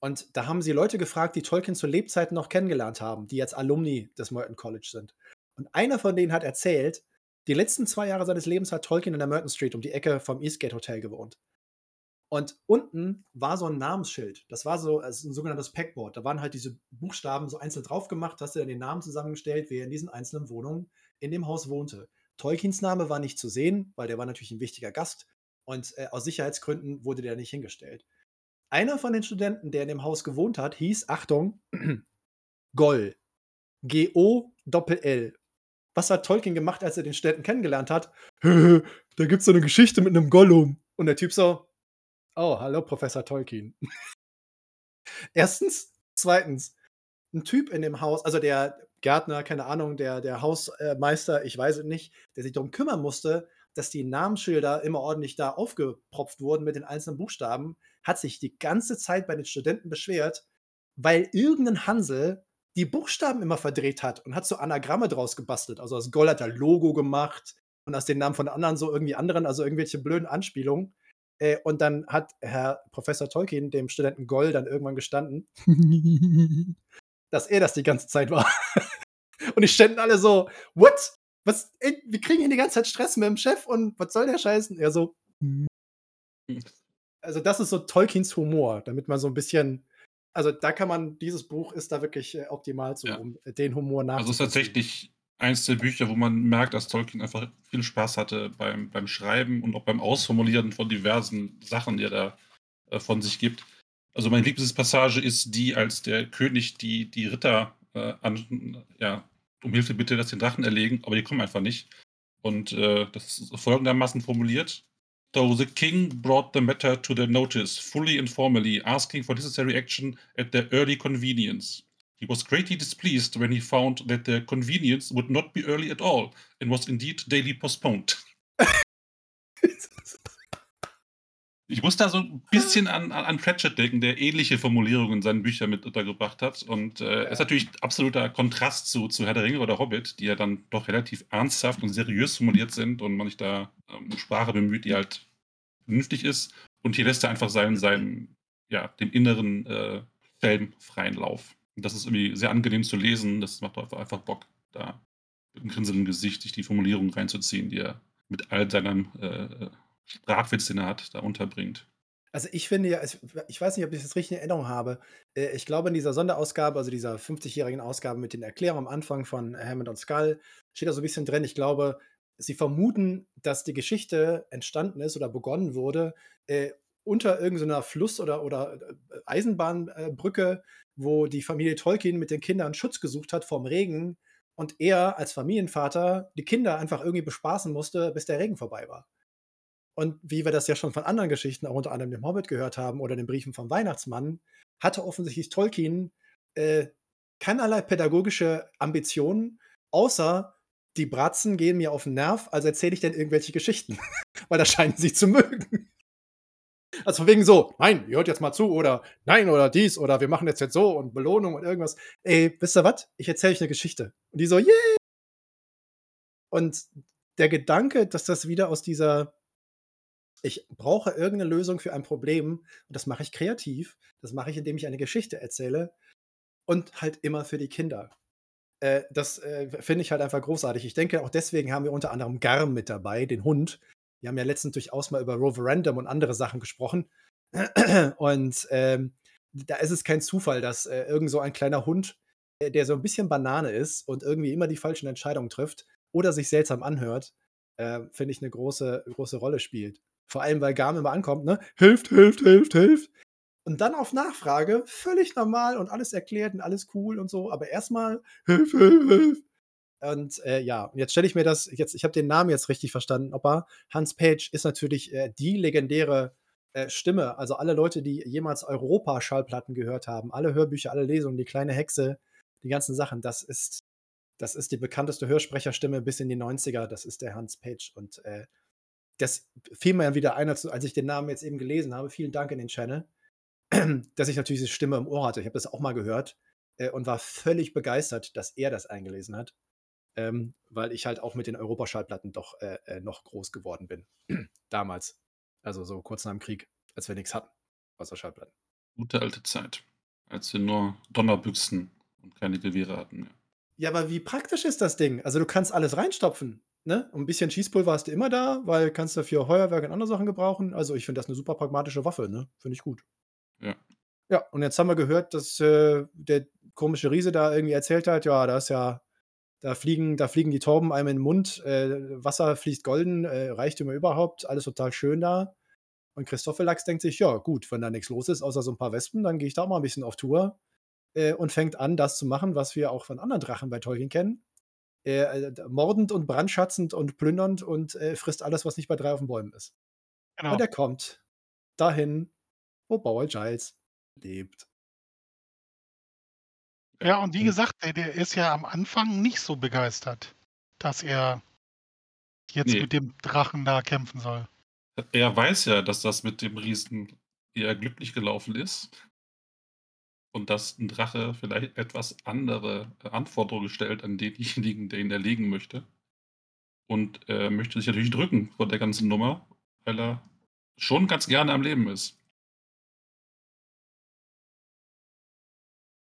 Und da haben sie Leute gefragt, die Tolkien zu Lebzeiten noch kennengelernt haben, die jetzt Alumni des Merton College sind. Und einer von denen hat erzählt, die letzten zwei Jahre seines Lebens hat Tolkien in der Merton Street um die Ecke vom Eastgate Hotel gewohnt. Und unten war so ein Namensschild. Das war so also ein sogenanntes Packboard. Da waren halt diese Buchstaben so einzeln drauf gemacht, hast du dann den Namen zusammengestellt, wer in diesen einzelnen Wohnungen in dem Haus wohnte. Tolkiens Name war nicht zu sehen, weil der war natürlich ein wichtiger Gast. Und äh, aus Sicherheitsgründen wurde der nicht hingestellt. Einer von den Studenten, der in dem Haus gewohnt hat, hieß, Achtung, *clears throat* Goll. G-O-Doppel-L. Was hat Tolkien gemacht, als er den Studenten kennengelernt hat? da gibt's so eine Geschichte mit einem Gollum. Und der Typ so, oh, hallo, Professor Tolkien. *laughs* Erstens. Zweitens, ein Typ in dem Haus, also der Gärtner, keine Ahnung, der, der Hausmeister, ich weiß es nicht, der sich darum kümmern musste, dass die Namensschilder immer ordentlich da aufgepropft wurden mit den einzelnen Buchstaben, hat sich die ganze Zeit bei den Studenten beschwert, weil irgendein Hansel die Buchstaben immer verdreht hat und hat so Anagramme draus gebastelt. Also aus Gold hat er Logo gemacht und aus den Namen von anderen so irgendwie anderen, also irgendwelche blöden Anspielungen. Äh, und dann hat Herr Professor Tolkien dem Studenten Goll dann irgendwann gestanden, *laughs* dass er das die ganze Zeit war. *laughs* und die ständen alle so, what? Was, ey, wir kriegen hier die ganze Zeit Stress mit dem Chef und was soll der Scheißen? Er so, hm. also das ist so Tolkiens Humor, damit man so ein bisschen, also da kann man, dieses Buch ist da wirklich äh, optimal zu, ja. um den Humor nachzuvollziehen. Also es ist tatsächlich eins der Bücher, wo man merkt, dass Tolkien einfach viel Spaß hatte beim, beim Schreiben und auch beim Ausformulieren von diversen Sachen, die er da äh, von sich gibt. Also meine Lieblingspassage ist die, als der König die, die Ritter äh, an, ja, um Hilfe bitte, dass den Drachen erlegen, aber die kommen einfach nicht. Und äh, das ist folgendermaßen formuliert. So the king brought the matter to their notice, fully and formally, asking for necessary action at their early convenience. He was greatly displeased when he found that their convenience would not be early at all and was indeed daily postponed. *laughs* Ich muss da so ein bisschen an, an Pratchett denken, der ähnliche Formulierungen in seinen Büchern mit untergebracht hat. Und äh, ja. ist natürlich absoluter Kontrast zu, zu Herr der Ringe oder Hobbit, die ja dann doch relativ ernsthaft und seriös formuliert sind und man sich da ähm, Sprache bemüht, die halt vernünftig ist. Und hier lässt er einfach seinen, seinen ja, dem inneren äh, Film freien Lauf. Und das ist irgendwie sehr angenehm zu lesen. Das macht einfach Bock, da mit einem grinsenden Gesicht sich die Formulierung reinzuziehen, die er mit all seinem äh, Sprachwitz, den er hat, da unterbringt. Also ich finde ja, ich weiß nicht, ob ich das richtig in Erinnerung habe. Äh, ich glaube, in dieser Sonderausgabe, also dieser 50-jährigen Ausgabe mit den Erklärungen am Anfang von Hammond und Skull, steht da so ein bisschen drin. Ich glaube, sie vermuten, dass die Geschichte entstanden ist oder begonnen wurde äh, unter irgendeiner Fluss- oder, oder äh, Eisenbahnbrücke, wo die Familie Tolkien mit den Kindern Schutz gesucht hat vom Regen und er als Familienvater die Kinder einfach irgendwie bespaßen musste, bis der Regen vorbei war. Und wie wir das ja schon von anderen Geschichten, auch unter anderem dem Hobbit gehört haben oder den Briefen vom Weihnachtsmann, hatte offensichtlich Tolkien äh, keinerlei pädagogische Ambitionen, außer die Bratzen gehen mir auf den Nerv, also erzähle ich denn irgendwelche Geschichten. *laughs* Weil da scheinen sie zu mögen. Also wegen so, nein, ihr hört jetzt mal zu oder nein oder dies oder wir machen jetzt jetzt so und Belohnung und irgendwas. Ey, wisst ihr was? Ich erzähle euch eine Geschichte. Und die so, yeah! Und der Gedanke, dass das wieder aus dieser ich brauche irgendeine Lösung für ein Problem und das mache ich kreativ. Das mache ich, indem ich eine Geschichte erzähle und halt immer für die Kinder. Äh, das äh, finde ich halt einfach großartig. Ich denke, auch deswegen haben wir unter anderem Garm mit dabei, den Hund. Wir haben ja letztens durchaus mal über Roverandom und andere Sachen gesprochen. *clears throat* Und ähm, da ist es kein Zufall, dass äh, irgend so ein kleiner Hund, der so ein bisschen Banane ist und irgendwie immer die falschen Entscheidungen trifft oder sich seltsam anhört, äh, finde ich eine große, große Rolle spielt. Vor allem, weil Garm immer ankommt, ne? Hilft, hilft, hilft, hilft. Und dann auf Nachfrage, völlig normal und alles erklärt und alles cool und so, aber erstmal hilf, hilf, hilf. Und äh, ja, jetzt stelle ich mir das, jetzt, ich habe den Namen jetzt richtig verstanden, Opa. Hans Page ist natürlich äh, die legendäre äh, Stimme. Also alle Leute, die jemals Europa-Schallplatten gehört haben, alle Hörbücher, alle Lesungen, die kleine Hexe, die ganzen Sachen, das ist, das ist die bekannteste Hörsprecherstimme bis in die 90er, das ist der Hans Page. Und äh, das fiel mir wieder ein, als, ich den Namen jetzt eben gelesen habe. Vielen Dank in den Channel, *clears throat* dass ich natürlich diese Stimme im Ohr hatte. Ich habe das auch mal gehört äh, und war völlig begeistert, dass er das eingelesen hat, ähm, weil ich halt auch mit den Europaschallplatten doch äh, äh, noch groß geworden bin. *clears throat* Damals. Also so kurz nach dem Krieg, als wir nichts hatten, außer Schallplatten. Gute alte Zeit, als wir nur Donnerbüchsen und keine Gewehre hatten. Ja, aber wie praktisch ist das Ding? Also du kannst alles reinstopfen. Ne? Ein bisschen Schießpulver hast du immer da, weil kannst du für Heuerwerk und andere Sachen gebrauchen. Also ich finde das eine super pragmatische Waffe, ne? Finde ich gut. Ja. Ja, und jetzt haben wir gehört, dass äh, der komische Riese da irgendwie erzählt hat, ja, da ist ja, da fliegen, da fliegen die Tauben einem in den Mund, äh, Wasser fließt golden, äh, Reichtümer überhaupt, alles total schön da. Und Christophelax denkt sich, ja, gut, wenn da nichts los ist, außer so ein paar Wespen, dann gehe ich da auch mal ein bisschen auf Tour äh, und fängt an, das zu machen, was wir auch von anderen Drachen bei Tolkien kennen äh, äh mordend und brandschatzend und plündernd und äh, frisst alles, was nicht bei drei auf den Bäumen ist. Genau. Und er kommt dahin, wo Bauer Giles lebt. Ja, und wie gesagt, der, der, ist ja am Anfang nicht so begeistert, dass er jetzt nee. mit dem Drachen da kämpfen soll. Er weiß ja, dass das mit dem Riesen eher glücklich gelaufen ist und dass ein Drache vielleicht etwas andere äh, Anforderungen stellt an denjenigen, der ihn erlegen möchte. Und er möchte sich natürlich drücken vor der ganzen Nummer, weil er schon ganz gerne am Leben ist.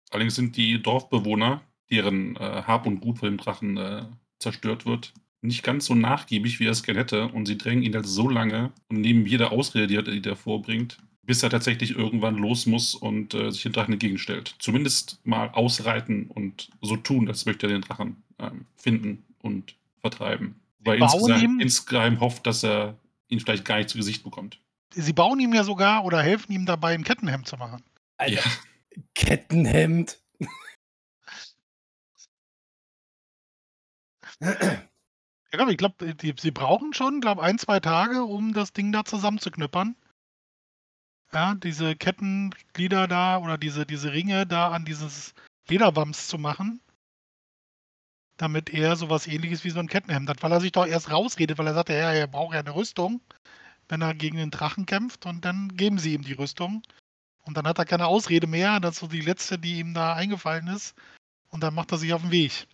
Allerdings sind die Dorfbewohner, deren äh, Hab und Gut von dem Drachen äh, zerstört wird, nicht ganz so nachgiebig, wie er es gerne hätte. Und sie drängen ihn halt so lange und nehmen jede Ausrede, die er vorbringt, bis er tatsächlich irgendwann los muss und äh, sich den Drachen entgegenstellt. Zumindest mal ausreiten und so tun, als möchte er den Drachen ähm, finden und vertreiben. Weil insgeheim, insgeheim hofft, dass er ihn vielleicht gar nicht zu Gesicht bekommt. sie bauen ihm ja sogar oder helfen ihm dabei, ein Kettenhemd zu machen. Alter, ja. Kettenhemd. Ja, ich glaube, sie brauchen schon, glaube ein, zwei Tage, um das Ding da zusammenzuknüppern. Ja, diese Kettenglieder da oder diese, diese Ringe da an dieses Lederwams zu machen, damit er sowas ähnliches wie so ein Kettenhemd hat, weil er sich doch erst rausredet, weil er sagt, ja, er braucht ja eine Rüstung, wenn er gegen den Drachen kämpft und dann geben sie ihm die Rüstung. Und dann hat er keine Ausrede mehr, das ist so die letzte, die ihm da eingefallen ist. Und dann macht er sich auf den Weg.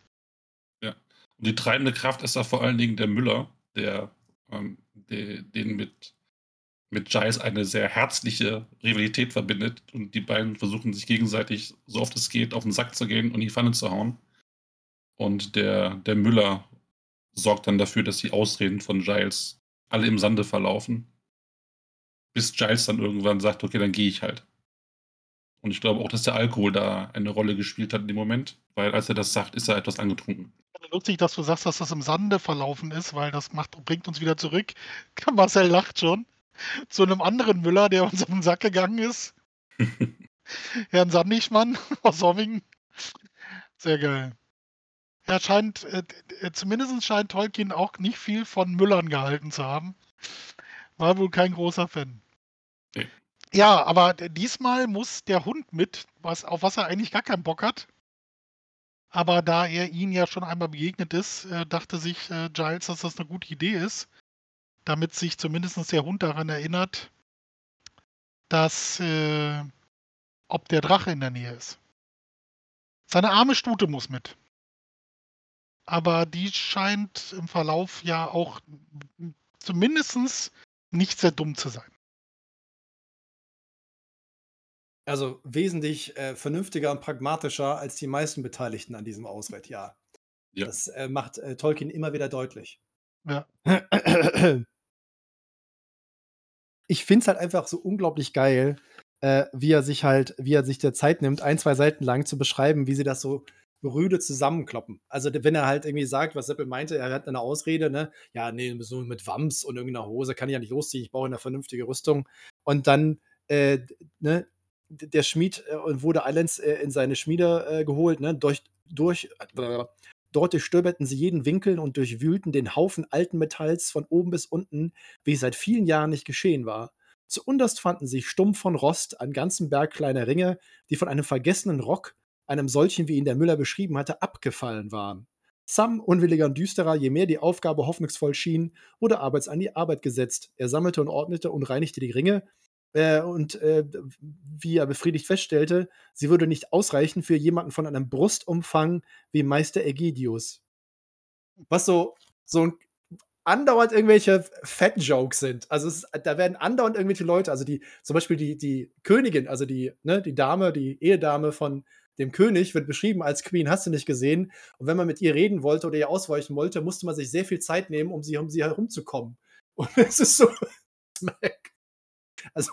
Und die treibende Kraft ist da vor allen Dingen der Müller, der, ähm, der den mit, mit Giles eine sehr herzliche Rivalität verbindet. Und die beiden versuchen sich gegenseitig, so oft es geht, auf den Sack zu gehen und in die Pfanne zu hauen. Und der, der Müller sorgt dann dafür, dass die Ausreden von Giles alle im Sande verlaufen. Bis Giles dann irgendwann sagt, okay, dann gehe ich halt. Und ich glaube auch, dass der Alkohol da eine Rolle gespielt hat in dem Moment, weil als er das sagt, ist er etwas angetrunken. Lustig, dass du sagst, dass das im Sande verlaufen ist, weil das macht, bringt uns wieder zurück. *laughs* Marcel lacht schon. *laughs* Zu einem anderen Müller, der uns auf den Sack gegangen ist. *laughs* Herrn Sandigmann aus Sommingen. Sehr geil. Ja, scheint, äh, äh, zumindest scheint Tolkien auch nicht viel von Müllern gehalten zu haben. War wohl kein großer Fan. Nee. Ja, aber diesmal muss der Hund mit, was, auf was er eigentlich gar keinen Bock hat. Aber da er ihn ja schon einmal begegnet ist, äh, dachte sich äh, Giles, dass das eine gute Idee ist, damit sich zumindest der Hund daran erinnert, dass äh, ob der Drache in der Nähe ist. Seine arme Stute muss mit. Aber die scheint im Verlauf ja auch zumindest nicht sehr dumm zu sein. Also wesentlich äh, vernünftiger und pragmatischer als die meisten Beteiligten an diesem Ausritt, ja. ja. Das äh, macht äh, Tolkien immer wieder deutlich. Ja. *clears throat* *clears throat* Ich finde es halt einfach so unglaublich geil, äh, wie er sich halt, wie er sich der Zeit nimmt, ein, zwei Seiten lang zu beschreiben, wie sie das so rüde zusammenkloppen. Also wenn er halt irgendwie sagt, was Seppel meinte, er hat eine Ausrede, ne? Ja, nee, so mit Wams und irgendeiner Hose kann ich ja nicht losziehen, ich brauche eine vernünftige Rüstung. Und dann, äh, ne, der Schmied äh, wurde Islands äh, in seine Schmiede äh, geholt, ne? Durch, durch, dort durchstöberten sie jeden Winkel und durchwühlten den Haufen alten Metalls von oben bis unten, wie es seit vielen Jahren nicht geschehen war. Zuunterst fanden sich stumpf von Rost einen ganzen Berg kleiner Ringe, die von einem vergessenen Rock, einem solchen, wie ihn der Müller beschrieben hatte, abgefallen waren. Sam, unwilliger und düsterer, je mehr die Aufgabe hoffnungsvoll schien, wurde abends an die Arbeit gesetzt. Er sammelte und ordnete und reinigte die Ringe, äh, und äh, wie er befriedigt feststellte, sie würde nicht ausreichen für jemanden von einem Brustumfang wie Meister Ägidius. Was so, so ein andauernd irgendwelche Fat-Jokes sind. Also es, da werden andauernd irgendwelche Leute, also die, zum Beispiel die, die Königin, also die, ne, die Dame, die Ehedame von dem König wird beschrieben als Queen, hast du nicht gesehen. Und wenn man mit ihr reden wollte oder ihr ausweichen wollte, musste man sich sehr viel Zeit nehmen, um sie um sie herumzukommen. *laughs* Und es ist so, also,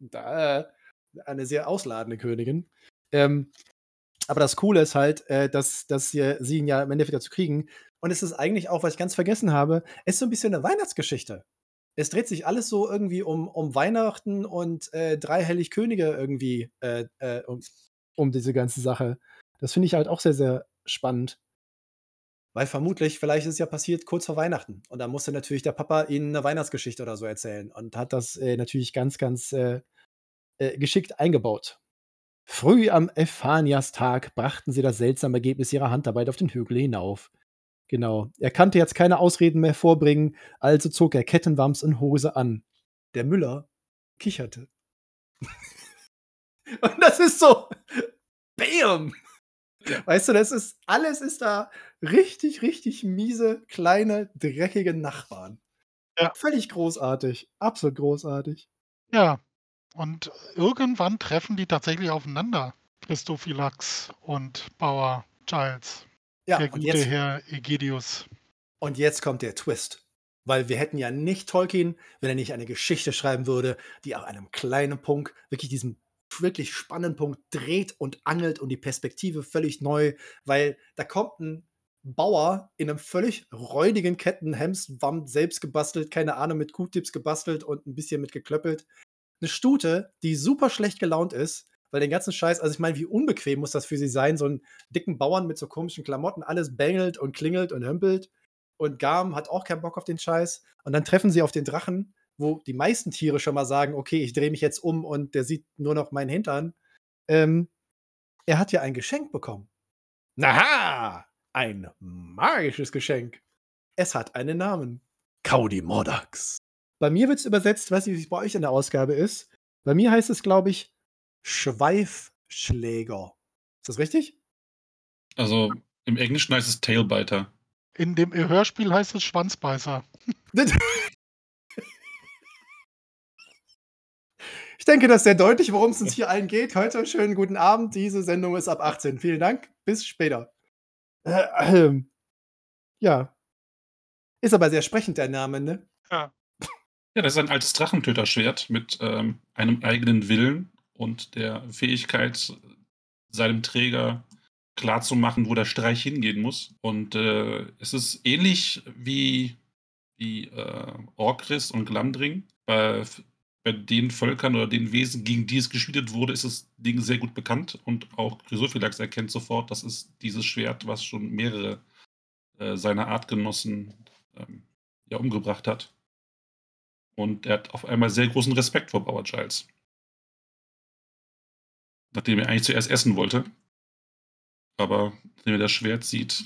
da, äh, eine sehr ausladende Königin. Ähm, aber das Coole ist halt, äh, dass, dass sie, sie ihn ja im Endeffekt dazu kriegen. Und es ist eigentlich auch, was ich ganz vergessen habe, es ist so ein bisschen eine Weihnachtsgeschichte. Es dreht sich alles so irgendwie um, um Weihnachten und äh, drei Heiligkönige irgendwie äh, äh, um, um diese ganze Sache. Das finde ich halt auch sehr, sehr spannend. Weil vermutlich, vielleicht ist es ja passiert kurz vor Weihnachten. Und da musste natürlich der Papa ihnen eine Weihnachtsgeschichte oder so erzählen und hat das äh, natürlich ganz, ganz äh, äh, geschickt eingebaut. Früh am Ephanias-Tag brachten sie das seltsame Ergebnis ihrer Handarbeit auf den Hügel hinauf. Genau. Er kannte jetzt keine Ausreden mehr vorbringen, also zog er Kettenwams und Hose an. Der Müller kicherte. *laughs* und das ist so. Bam! Weißt du, das ist, alles ist da richtig, richtig miese, kleine, dreckige Nachbarn. Ja. Völlig großartig. Absolut großartig. Ja. Und irgendwann treffen die tatsächlich aufeinander. Christophilax und Bauer Giles. Ja, der gute jetzt, Herr Egidius. Und jetzt kommt der Twist. Weil wir hätten ja nicht Tolkien, wenn er nicht eine Geschichte schreiben würde, die auf einem kleinen Punkt wirklich diesen wirklich spannenden Punkt dreht und angelt und die Perspektive völlig neu, weil da kommt ein Bauer in einem völlig räudigen Kettenhemswand selbst gebastelt, keine Ahnung, mit Q-Tips gebastelt und ein bisschen mit geklöppelt. Eine Stute, die super schlecht gelaunt ist, weil den ganzen Scheiß, also ich meine, wie unbequem muss das für sie sein, so einen dicken Bauern mit so komischen Klamotten, alles bängelt und klingelt und hümpelt. Und Garm hat auch keinen Bock auf den Scheiß. Und dann treffen sie auf den Drachen, wo die meisten Tiere schon mal sagen, okay, ich drehe mich jetzt um und der sieht nur noch meinen Hintern. Ähm, er hat ja ein Geschenk bekommen. Naha! Ein magisches Geschenk. Es hat einen Namen. Kaudi Mordax. Bei mir wird es übersetzt, weiß nicht, wie es bei euch in der Ausgabe ist. Bei mir heißt es, glaube ich, Schweifschläger. Ist das richtig? Also im Englischen heißt es Tailbiter. In dem Hörspiel heißt es Schwanzbeißer. *laughs* Ich denke, das ist sehr deutlich, worum es uns hier allen geht. Heute schönen guten Abend. Diese Sendung ist ab 18. Vielen Dank. Bis später. Äh, äh, ja. Ist aber sehr sprechend, der Name, ne? Ja. Ja, das ist ein altes Drachentöterschwert mit ähm, einem eigenen Willen und der Fähigkeit, seinem Träger klarzumachen, wo der Streich hingehen muss. Und äh, es ist ähnlich wie, wie äh, Orkris und Glamdring. Bei, bei den Völkern oder den Wesen, gegen die es geschmiedet wurde, ist das Ding sehr gut bekannt. Und auch Chrysophilax erkennt sofort, das ist dieses Schwert, was schon mehrere äh, seiner Artgenossen ähm, ja, umgebracht hat. Und er hat auf einmal sehr großen Respekt vor Bauer Giles nachdem er eigentlich zuerst essen wollte. Aber wenn er das Schwert sieht,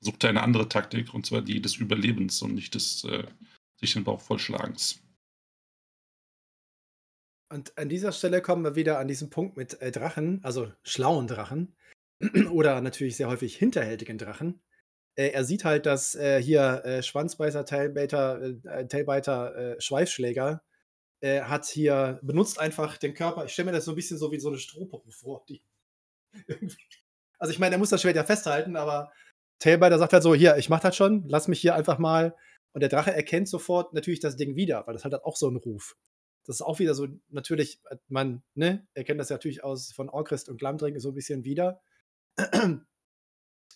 sucht er eine andere Taktik, und zwar die des Überlebens und nicht des äh, sich den Bauch vollschlagens. Und an dieser Stelle kommen wir wieder an diesen Punkt mit äh, Drachen, also schlauen Drachen *clears throat* oder natürlich sehr häufig hinterhältigen Drachen. Äh, er sieht halt, dass äh, hier äh, Schwanzbeißer, Tailbiter, äh, Tailbiter, Schweifschläger äh, hat hier, benutzt einfach den Körper. Ich stelle mir das so ein bisschen so wie so eine Strohpuppe vor. *laughs* Also ich meine, er muss das Schwert ja festhalten, aber Tailbiter sagt halt so, hier, ich mach das schon, lass mich hier einfach mal. Und der Drache erkennt sofort natürlich das Ding wieder, weil das hat auch so einen Ruf. Das ist auch wieder so, natürlich, man, ne, erkennt das ja natürlich aus von Orchrist und Glamdring so ein bisschen wieder.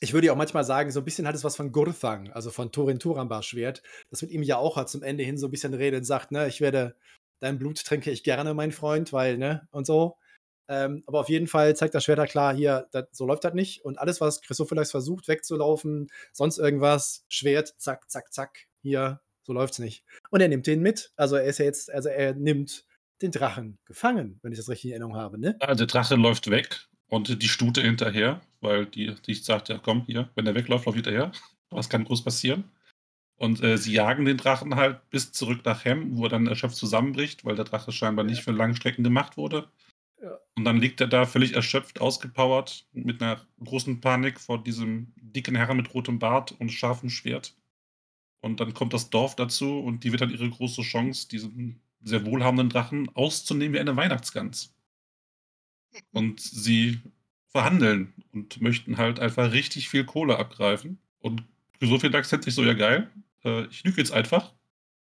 Ich würde ja auch manchmal sagen, so ein bisschen hat es was von Gurthang, also von Thorin Turambar Schwert, das mit ihm ja auch hat zum Ende hin so ein bisschen redet und sagt, ne, ich werde dein Blut trinke ich gerne, mein Freund, weil, ne, und so. Ähm, aber auf jeden Fall zeigt das Schwert da klar, hier, dat, so läuft das nicht. Und alles, was Christopheles versucht, wegzulaufen, sonst irgendwas, Schwert, zack, zack, zack, hier, so läuft's nicht. Und er nimmt den mit. Also er ist ja jetzt, also er nimmt den Drachen gefangen, wenn ich das richtig in Erinnerung habe, ne? Ja, der Drache läuft weg und die Stute hinterher, weil die, die sagt, ja komm, hier, wenn der wegläuft, lauf hinterher. Was kann groß passieren? Und äh, sie jagen den Drachen halt bis zurück nach Hem, wo er dann erschöpft zusammenbricht, weil der Drache scheinbar nicht für Langstrecken gemacht wurde. Ja. Und dann liegt er da völlig erschöpft, ausgepowert, mit einer großen Panik vor diesem dicken Herrn mit rotem Bart und scharfem Schwert. Und dann kommt das Dorf dazu und die wird dann ihre große Chance, diesen sehr wohlhabenden Drachen auszunehmen wie eine Weihnachtsgans. Und sie verhandeln und möchten halt einfach richtig viel Kohle abgreifen. Und so viel Dax sich so, ja geil, äh, ich lüge jetzt einfach,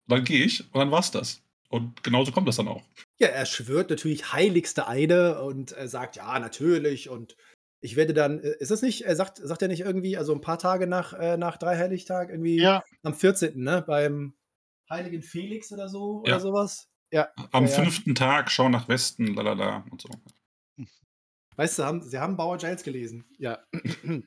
dann gehe ich und dann war's das. Und genauso kommt das dann auch. Ja, er schwört natürlich heiligste Eide und äh, sagt, ja, natürlich. Und ich werde dann, äh, ist das nicht, er sagt, sagt er nicht irgendwie, also ein paar Tage nach, äh, nach Dreiheiligtag, irgendwie ja. am 14., ne? Beim Heiligen Felix oder so ja. oder sowas? Ja. Am ja, fünften Tag, schau nach Westen, lalala und so. *laughs* Weißt du, haben, sie haben Bauer Giles gelesen. Ja. *clears throat*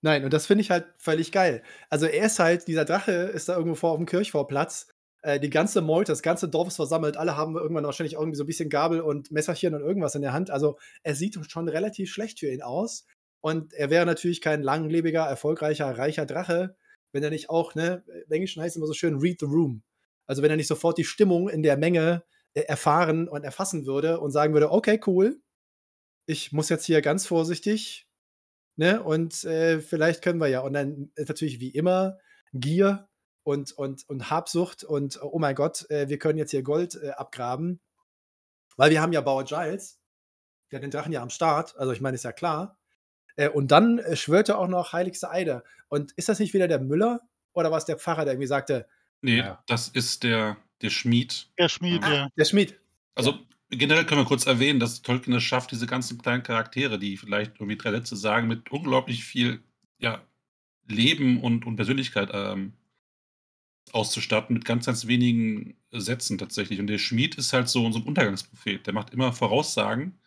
Nein, und das finde ich halt völlig geil. Also er ist halt, dieser Drache ist da irgendwo vor auf dem Kirchvorplatz. Äh, die ganze Meute, das ganze Dorf ist versammelt. Alle haben irgendwann wahrscheinlich irgendwie so ein bisschen Gabel und Messerchen und irgendwas in der Hand. Also er sieht schon relativ schlecht für ihn aus. Und er wäre natürlich kein langlebiger, erfolgreicher, reicher Drache, wenn er nicht auch, ne, im Englischen heißt es immer so schön, read the room. Also wenn er nicht sofort die Stimmung in der Menge äh, erfahren und erfassen würde und sagen würde, okay, cool, ich muss jetzt hier ganz vorsichtig Ne? Und äh, vielleicht können wir ja. Und dann ist natürlich wie immer Gier und, und, und Habsucht und oh mein Gott, äh, wir können jetzt hier Gold äh, abgraben. Weil wir haben ja Bauer Giles, der hat den Drachen ja am Start, also ich meine, ist ja klar. Äh, und dann äh, schwört er auch noch heiligste Eide. Und ist das nicht wieder der Müller oder war es der Pfarrer, der irgendwie sagte? Nee, ja. das ist der, der Schmied. Der Schmied, ah, ja. Der Schmied. Also generell können wir kurz erwähnen, dass Tolkien es schafft, diese ganzen kleinen Charaktere, die vielleicht irgendwie drei Sätze sagen, mit unglaublich viel ja, Leben und, und Persönlichkeit ähm, auszustatten mit ganz, ganz wenigen Sätzen tatsächlich. Und der Schmied ist halt so, ein Untergangsprophet. Der macht immer Voraussagen,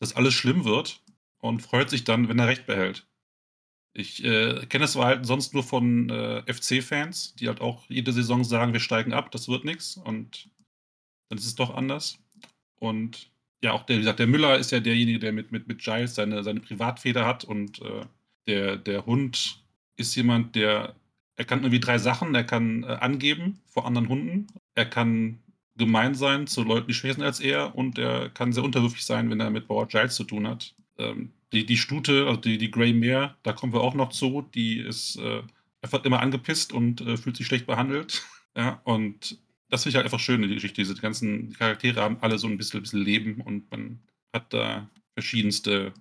dass alles schlimm wird und freut sich dann, wenn er Recht behält. Ich äh, kenne es halt sonst nur von äh, FC-Fans, die halt auch jede Saison sagen, wir steigen ab, das wird nichts. Und dann ist es doch anders. Und ja, auch der, wie gesagt, der Müller ist ja derjenige, der mit, mit, mit Giles seine, seine Privatfeder hat und äh, der, der Hund ist jemand, der er kann irgendwie drei Sachen. Er kann äh, angeben vor anderen Hunden. Er kann gemein sein zu Leuten, die schwerer sind als er. Und er kann sehr unterwürfig sein, wenn er mit Bauer Giles zu tun hat. Ähm, die, die Stute, also die, die Grey Mare, da kommen wir auch noch zu. Die ist äh, einfach immer angepisst und äh, fühlt sich schlecht behandelt. *laughs* Ja, und das finde ich halt einfach schön in die Geschichte. Diese ganzen Charaktere haben alle so ein bisschen, bisschen Leben und man hat da verschiedenste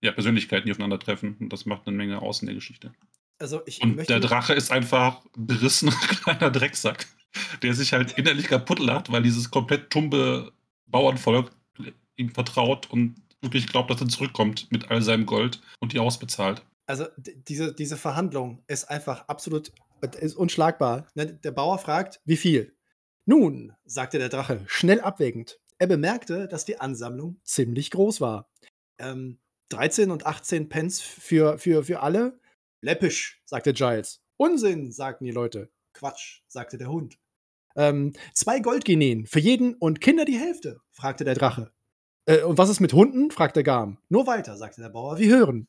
ja, Persönlichkeiten, die aufeinandertreffen. Und das macht eine Menge aus in der Geschichte. Also ich und der Drache ist einfach *laughs* ein berissener kleiner Drecksack, der sich halt innerlich kaputt lacht, weil dieses komplett tumbe Bauernvolk ihm vertraut und wirklich glaubt, dass er zurückkommt mit all seinem Gold und die ausbezahlt. Also diese, diese Verhandlung ist einfach absolut ist unschlagbar. Ne, der Bauer fragt, wie viel? Nun, sagte der Drache, schnell abwägend. Er bemerkte, dass die Ansammlung ziemlich groß war. Ähm, 13 und 18 Pence für, für, für alle, Läppisch, sagte Giles. Unsinn, sagten die Leute. Quatsch, sagte der Hund. Ähm, zwei Goldguineen, für jeden und Kinder die Hälfte, fragte der Drache. Äh, und was ist mit Hunden? fragte Garm. Nur weiter, sagte der Bauer, wir hören.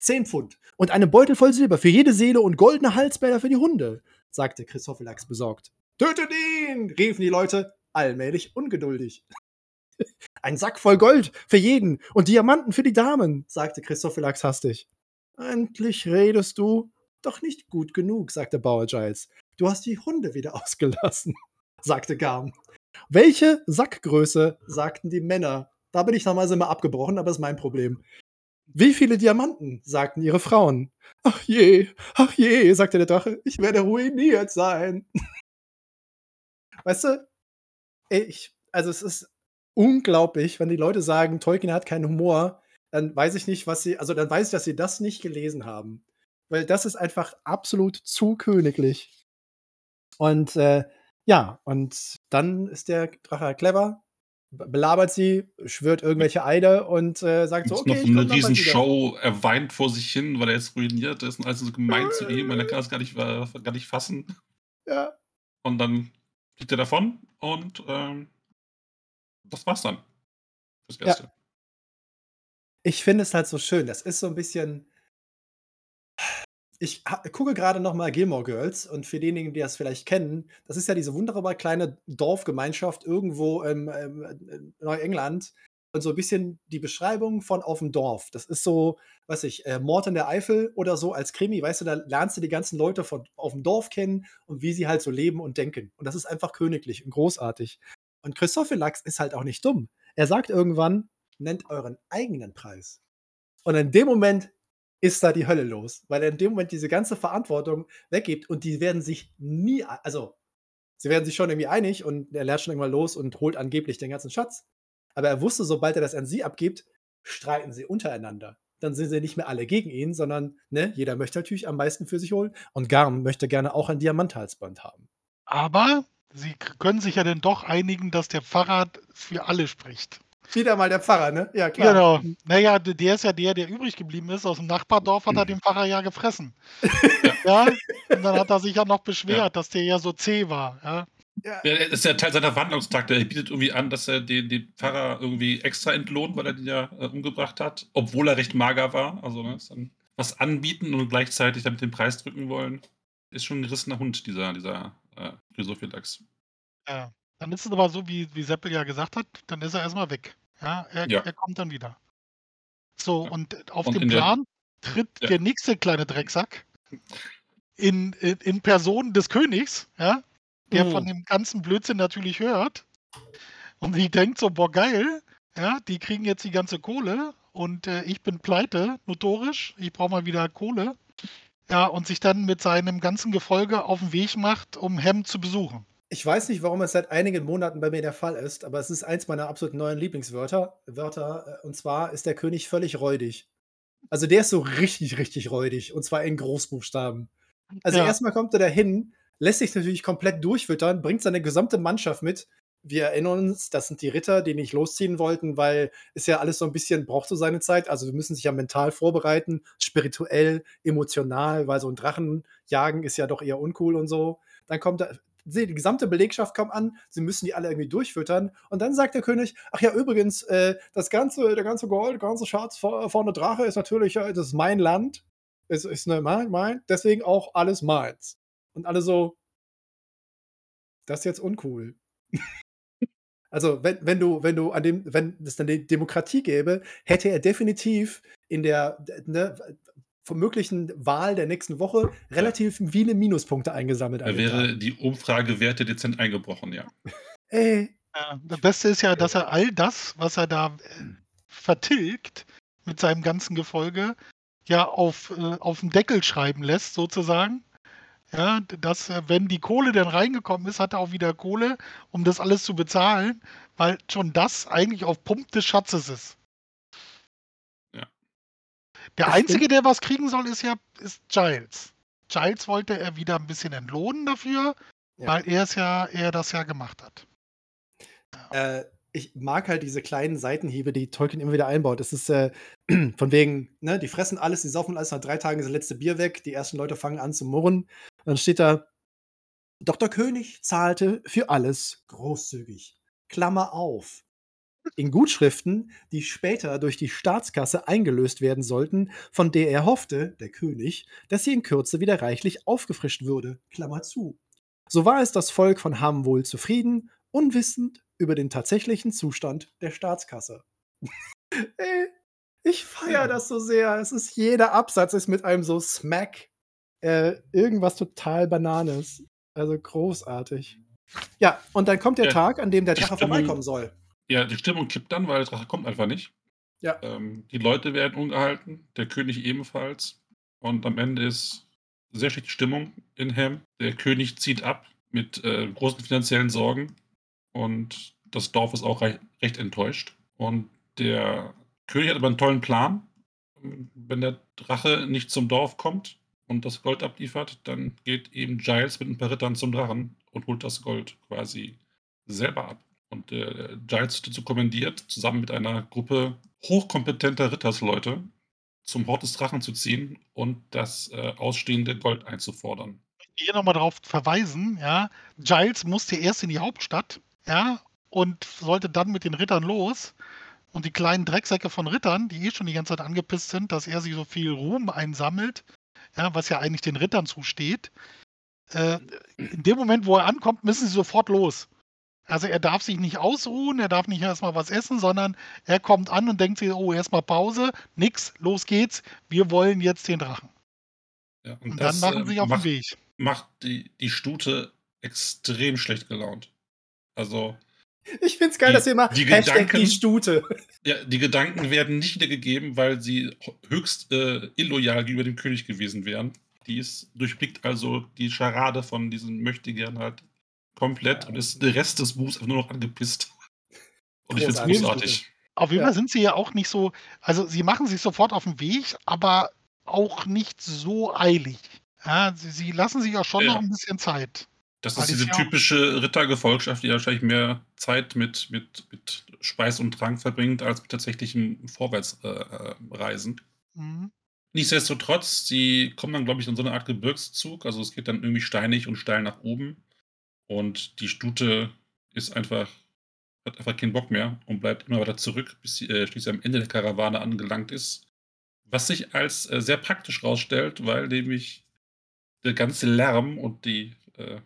Zehn Pfund und eine Beutel voll Silber für jede Seele und goldene Halsbänder für die Hunde, sagte Christophelax besorgt. Tötet ihn! riefen die Leute, allmählich ungeduldig. *laughs* Ein Sack voll Gold für jeden und Diamanten für die Damen, sagte Christophelax hastig. Endlich redest du. Doch nicht gut genug, sagte Bauer Giles. Du hast die Hunde wieder *laughs* ausgelassen, sagte Garm. Welche Sackgröße, sagten die Männer. Da bin ich damals immer abgebrochen, aber ist mein Problem. Wie viele Diamanten, sagten ihre Frauen. Ach je, ach je, sagte der Drache, ich werde ruiniert sein. *laughs* weißt du, ich, also es ist unglaublich, wenn die Leute sagen, Tolkien hat keinen Humor dann weiß ich nicht, was sie, also dann weiß ich, dass sie das nicht gelesen haben. Weil das ist einfach absolut zu königlich. Und äh, ja, und dann ist der Drache clever, belabert sie, schwört irgendwelche Eide und äh, sagt so, okay, noch ich eine Riesenshow, er weint vor sich hin, weil er jetzt ruiniert ist und alles so gemein zu ihm, weil er kann es gar nicht, gar nicht fassen. Ja. Und dann fliegt er davon und ähm, das war's dann. Fürs Erste. Ja. Ich finde es halt so schön. Das ist so ein bisschen ich gucke gerade noch mal Gilmore Girls und für diejenigen, die das vielleicht kennen, das ist ja diese wunderbare kleine Dorfgemeinschaft irgendwo im, im, in Neuengland und so ein bisschen die Beschreibung von auf dem Dorf. Das ist so, weiß ich, äh, Mord in der Eifel oder so als Krimi, weißt du, da lernst du die ganzen Leute von auf dem Dorf kennen und wie sie halt so leben und denken. Und das ist einfach königlich und großartig. Und Christophe Lachs ist halt auch nicht dumm. Er sagt irgendwann: nennt euren eigenen Preis. Und in dem Moment ist da die Hölle los, weil er in dem Moment diese ganze Verantwortung weggibt und die werden sich nie, also sie werden sich schon irgendwie einig und er lernt schon irgendwann los und holt angeblich den ganzen Schatz. Aber er wusste, sobald er das an sie abgibt, streiten sie untereinander. Dann sind sie nicht mehr alle gegen ihn, sondern ne, jeder möchte natürlich am meisten für sich holen und Garm möchte gerne auch ein Diamanthalsband haben. Aber sie können sich ja dann doch einigen, dass der Pfarrer für alle spricht. Wieder mal der Pfarrer, ne? Ja, klar. Genau. Naja, der ist ja der, der übrig geblieben ist. Aus dem Nachbardorf hat er den Pfarrer ja gefressen. *laughs* ja. Und dann hat er sich ja noch beschwert, ja. dass der ja so zäh war. Ja. Ja. Das ist ja Teil seiner Wandlungstakte. Er bietet irgendwie an, dass er den, den Pfarrer irgendwie extra entlohnt, weil er den ja äh, umgebracht hat, obwohl er recht mager war. Also ne, dann was anbieten und gleichzeitig damit den Preis drücken wollen. Ist schon ein gerissener Hund, dieser, dieser äh. Ja. Dann ist es aber so, wie, wie Seppel ja gesagt hat, dann ist er erstmal weg. Ja, er, ja. er kommt dann wieder. So, ja. und auf und dem Plan der, tritt ja. der nächste kleine Drecksack in, in, in, Person des Königs, ja, der oh. von dem ganzen Blödsinn natürlich hört. Und die denkt so, boah, geil, ja, die kriegen jetzt die ganze Kohle und äh, ich bin pleite, notorisch, ich brauche mal wieder Kohle. Ja, und sich dann mit seinem ganzen Gefolge auf den Weg macht, um Hem zu besuchen. Ich weiß nicht, warum es seit einigen Monaten bei mir der Fall ist, aber es ist eins meiner absolut neuen Lieblingswörter. Wörter, äh, und zwar ist der König völlig räudig. Also der ist so richtig, richtig räudig. Und zwar in Großbuchstaben. Also Ja. erstmal kommt er dahin, lässt sich natürlich komplett durchfüttern, bringt seine gesamte Mannschaft mit. Wir erinnern uns, das sind die Ritter, die nicht losziehen wollten, weil ist ja alles so ein bisschen, braucht so seine Zeit. Also wir müssen sich ja mental vorbereiten, spirituell, emotional, weil so ein Drachen jagen ist ja doch eher uncool und so. Dann kommt sehe, die gesamte Belegschaft kommt an, sie müssen die alle irgendwie durchfüttern. Und dann sagt der König, ach ja, übrigens, äh, das ganze, der ganze Gold, der ganze Schatz vor- vorne Drache ist natürlich, äh, das ist mein Land. Es ist ne, mein, mein, deswegen auch alles meins. Und alle so, das ist jetzt uncool. *laughs* also, wenn, wenn du, wenn du an dem, wenn es dann die Demokratie gäbe, hätte er definitiv in der ne, möglichen Wahl der nächsten Woche relativ viele Minuspunkte eingesammelt. Da wäre Tag. die Umfragewerte dezent eingebrochen, ja. Ey, Ja, das Beste ist ja, dass er all das, was er da äh, vertilgt mit seinem ganzen Gefolge, ja auf, äh, auf den Deckel schreiben lässt, sozusagen. Ja, dass, äh, wenn die Kohle dann reingekommen ist, hat er auch wieder Kohle, um das alles zu bezahlen, weil schon das eigentlich auf Pump des Schatzes ist. Ja. Der Das Einzige, der was kriegen soll, ist ja ist Giles. Giles wollte er wieder ein bisschen entlohnen dafür, Ja. weil er es ja, er das ja gemacht hat. äh, ich mag halt diese kleinen Seitenhiebe, die Tolkien immer wieder einbaut. Das ist äh, *clears throat* von wegen, ne, die fressen alles, die saufen alles, nach drei Tagen ist das letzte Bier weg, die ersten Leute fangen an zu murren. Dann steht da, Dr. König zahlte für alles großzügig. Klammer auf. In Gutschriften, die später durch die Staatskasse eingelöst werden sollten, von der er hoffte, der König, dass sie in Kürze wieder reichlich aufgefrischt würde. Klammer zu. So war es das Volk von Ham wohl zufrieden, unwissend über den tatsächlichen Zustand der Staatskasse. *laughs* Ey, ich feiere das so sehr. Es ist jeder Absatz ist mit einem so Smack äh, irgendwas total Bananes. Also großartig. Ja, und dann kommt der Ja, Tag, an dem der Drache vorbeikommen soll. Ja, die Stimmung kippt dann, weil der Drache kommt einfach nicht. Ja. Ähm, die Leute werden ungehalten, der König ebenfalls. Und am Ende ist sehr schlechte Stimmung in Ham. Der König zieht ab mit äh, großen finanziellen Sorgen. Und das Dorf ist auch rei- recht enttäuscht. Und der König hat aber einen tollen Plan. Wenn der Drache nicht zum Dorf kommt und das Gold abliefert, dann geht eben Giles mit ein paar Rittern zum Drachen und holt das Gold quasi selber ab. Und äh, Giles dazu kommandiert, zusammen mit einer Gruppe hochkompetenter Rittersleute zum Hort des Drachen zu ziehen und das äh, ausstehende Gold einzufordern. hier nochmal darauf verweisen, ja, Giles musste erst in die Hauptstadt, ja, und sollte dann mit den Rittern los. Und die kleinen Drecksäcke von Rittern, die eh schon die ganze Zeit angepisst sind, dass er sich so viel Ruhm einsammelt, ja, was ja eigentlich den Rittern zusteht. Äh, in dem Moment, wo er ankommt, müssen sie sofort los. Also er darf sich nicht ausruhen, er darf nicht erstmal was essen, sondern er kommt an und denkt sich, oh, erstmal Pause, nix, los geht's, wir wollen jetzt den Drachen. Ja, Und das, dann machen äh, sie sich auf den macht, Weg. macht die, die Stute extrem schlecht gelaunt. Also, Ich find's geil, Die- dass ihr immer die Hashtag Gedanken- die Stute. ja, die Gedanken werden nicht wiedergegeben, weil sie höchst äh, illoyal gegenüber dem König gewesen wären. Die ist, durchblickt also die Scharade von diesen Möchtegern halt komplett Ja. und ist der Rest des Buchs einfach nur noch angepisst. Und ich finde es Großartig. Auf jeden Ja. Fall sind sie ja auch nicht so, also sie machen sich sofort auf den Weg, aber auch nicht so eilig. Ja, sie, sie lassen sich auch schon Ja. noch ein bisschen Zeit. Das ist diese typische Rittergefolgschaft, die ja wahrscheinlich mehr Zeit mit, mit, mit Speis und Trank verbringt, als mit tatsächlichem Vorwärtsreisen. Mhm. Nichtsdestotrotz, sie kommen dann, glaube ich, in so eine Art Gebirgszug. Also es geht dann irgendwie steinig und steil nach oben. Und die Stute ist einfach, hat einfach keinen Bock mehr und bleibt immer weiter zurück, bis sie äh, schließlich am Ende der Karawane angelangt ist. Was sich als äh, sehr praktisch rausstellt, weil nämlich der ganze Lärm und die äh,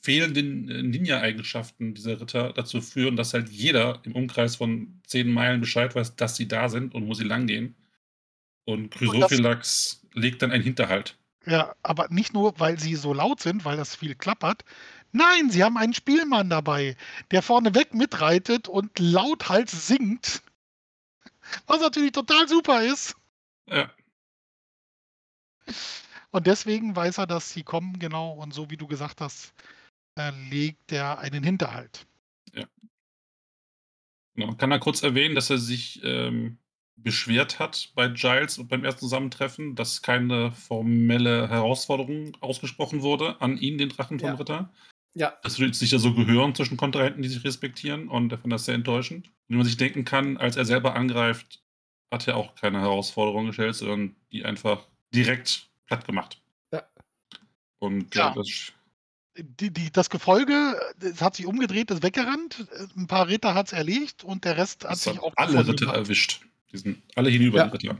fehlenden äh, Ninja-Eigenschaften dieser Ritter dazu führen, dass halt jeder im Umkreis von zehn Meilen Bescheid weiß, dass sie da sind und wo sie langgehen. Und Chrysophylax legt dann einen Hinterhalt. Ja, aber nicht nur, weil sie so laut sind, weil das viel klappert. Nein, sie haben einen Spielmann dabei, der vorneweg mitreitet und lauthals singt. Was natürlich total super ist. Ja, Und deswegen weiß er, dass sie kommen, genau. Und so wie du gesagt hast, äh, legt er einen Hinterhalt. genau. Man kann da kurz erwähnen, dass er sich ähm, beschwert hat bei Giles und beim ersten Zusammentreffen, dass keine formelle Herausforderung ausgesprochen wurde an ihn, den Drachen vom Ja. Ja. Das würde sich ja so gehören zwischen Kontrahenten, die sich respektieren und er fand das sehr enttäuschend. Und wie man sich denken kann, als er selber angreift, hat er auch keine Herausforderung gestellt, sondern die einfach direkt platt gemacht. Ja. Und Ja. das, Die, die, das Gefolge es hat sich umgedreht, ist weggerannt. Ein paar Ritter hat es erlegt und der Rest hat das sich hat auch alle Ritter gemacht. erwischt. Die sind alle hinüber, Ja. die Ritter.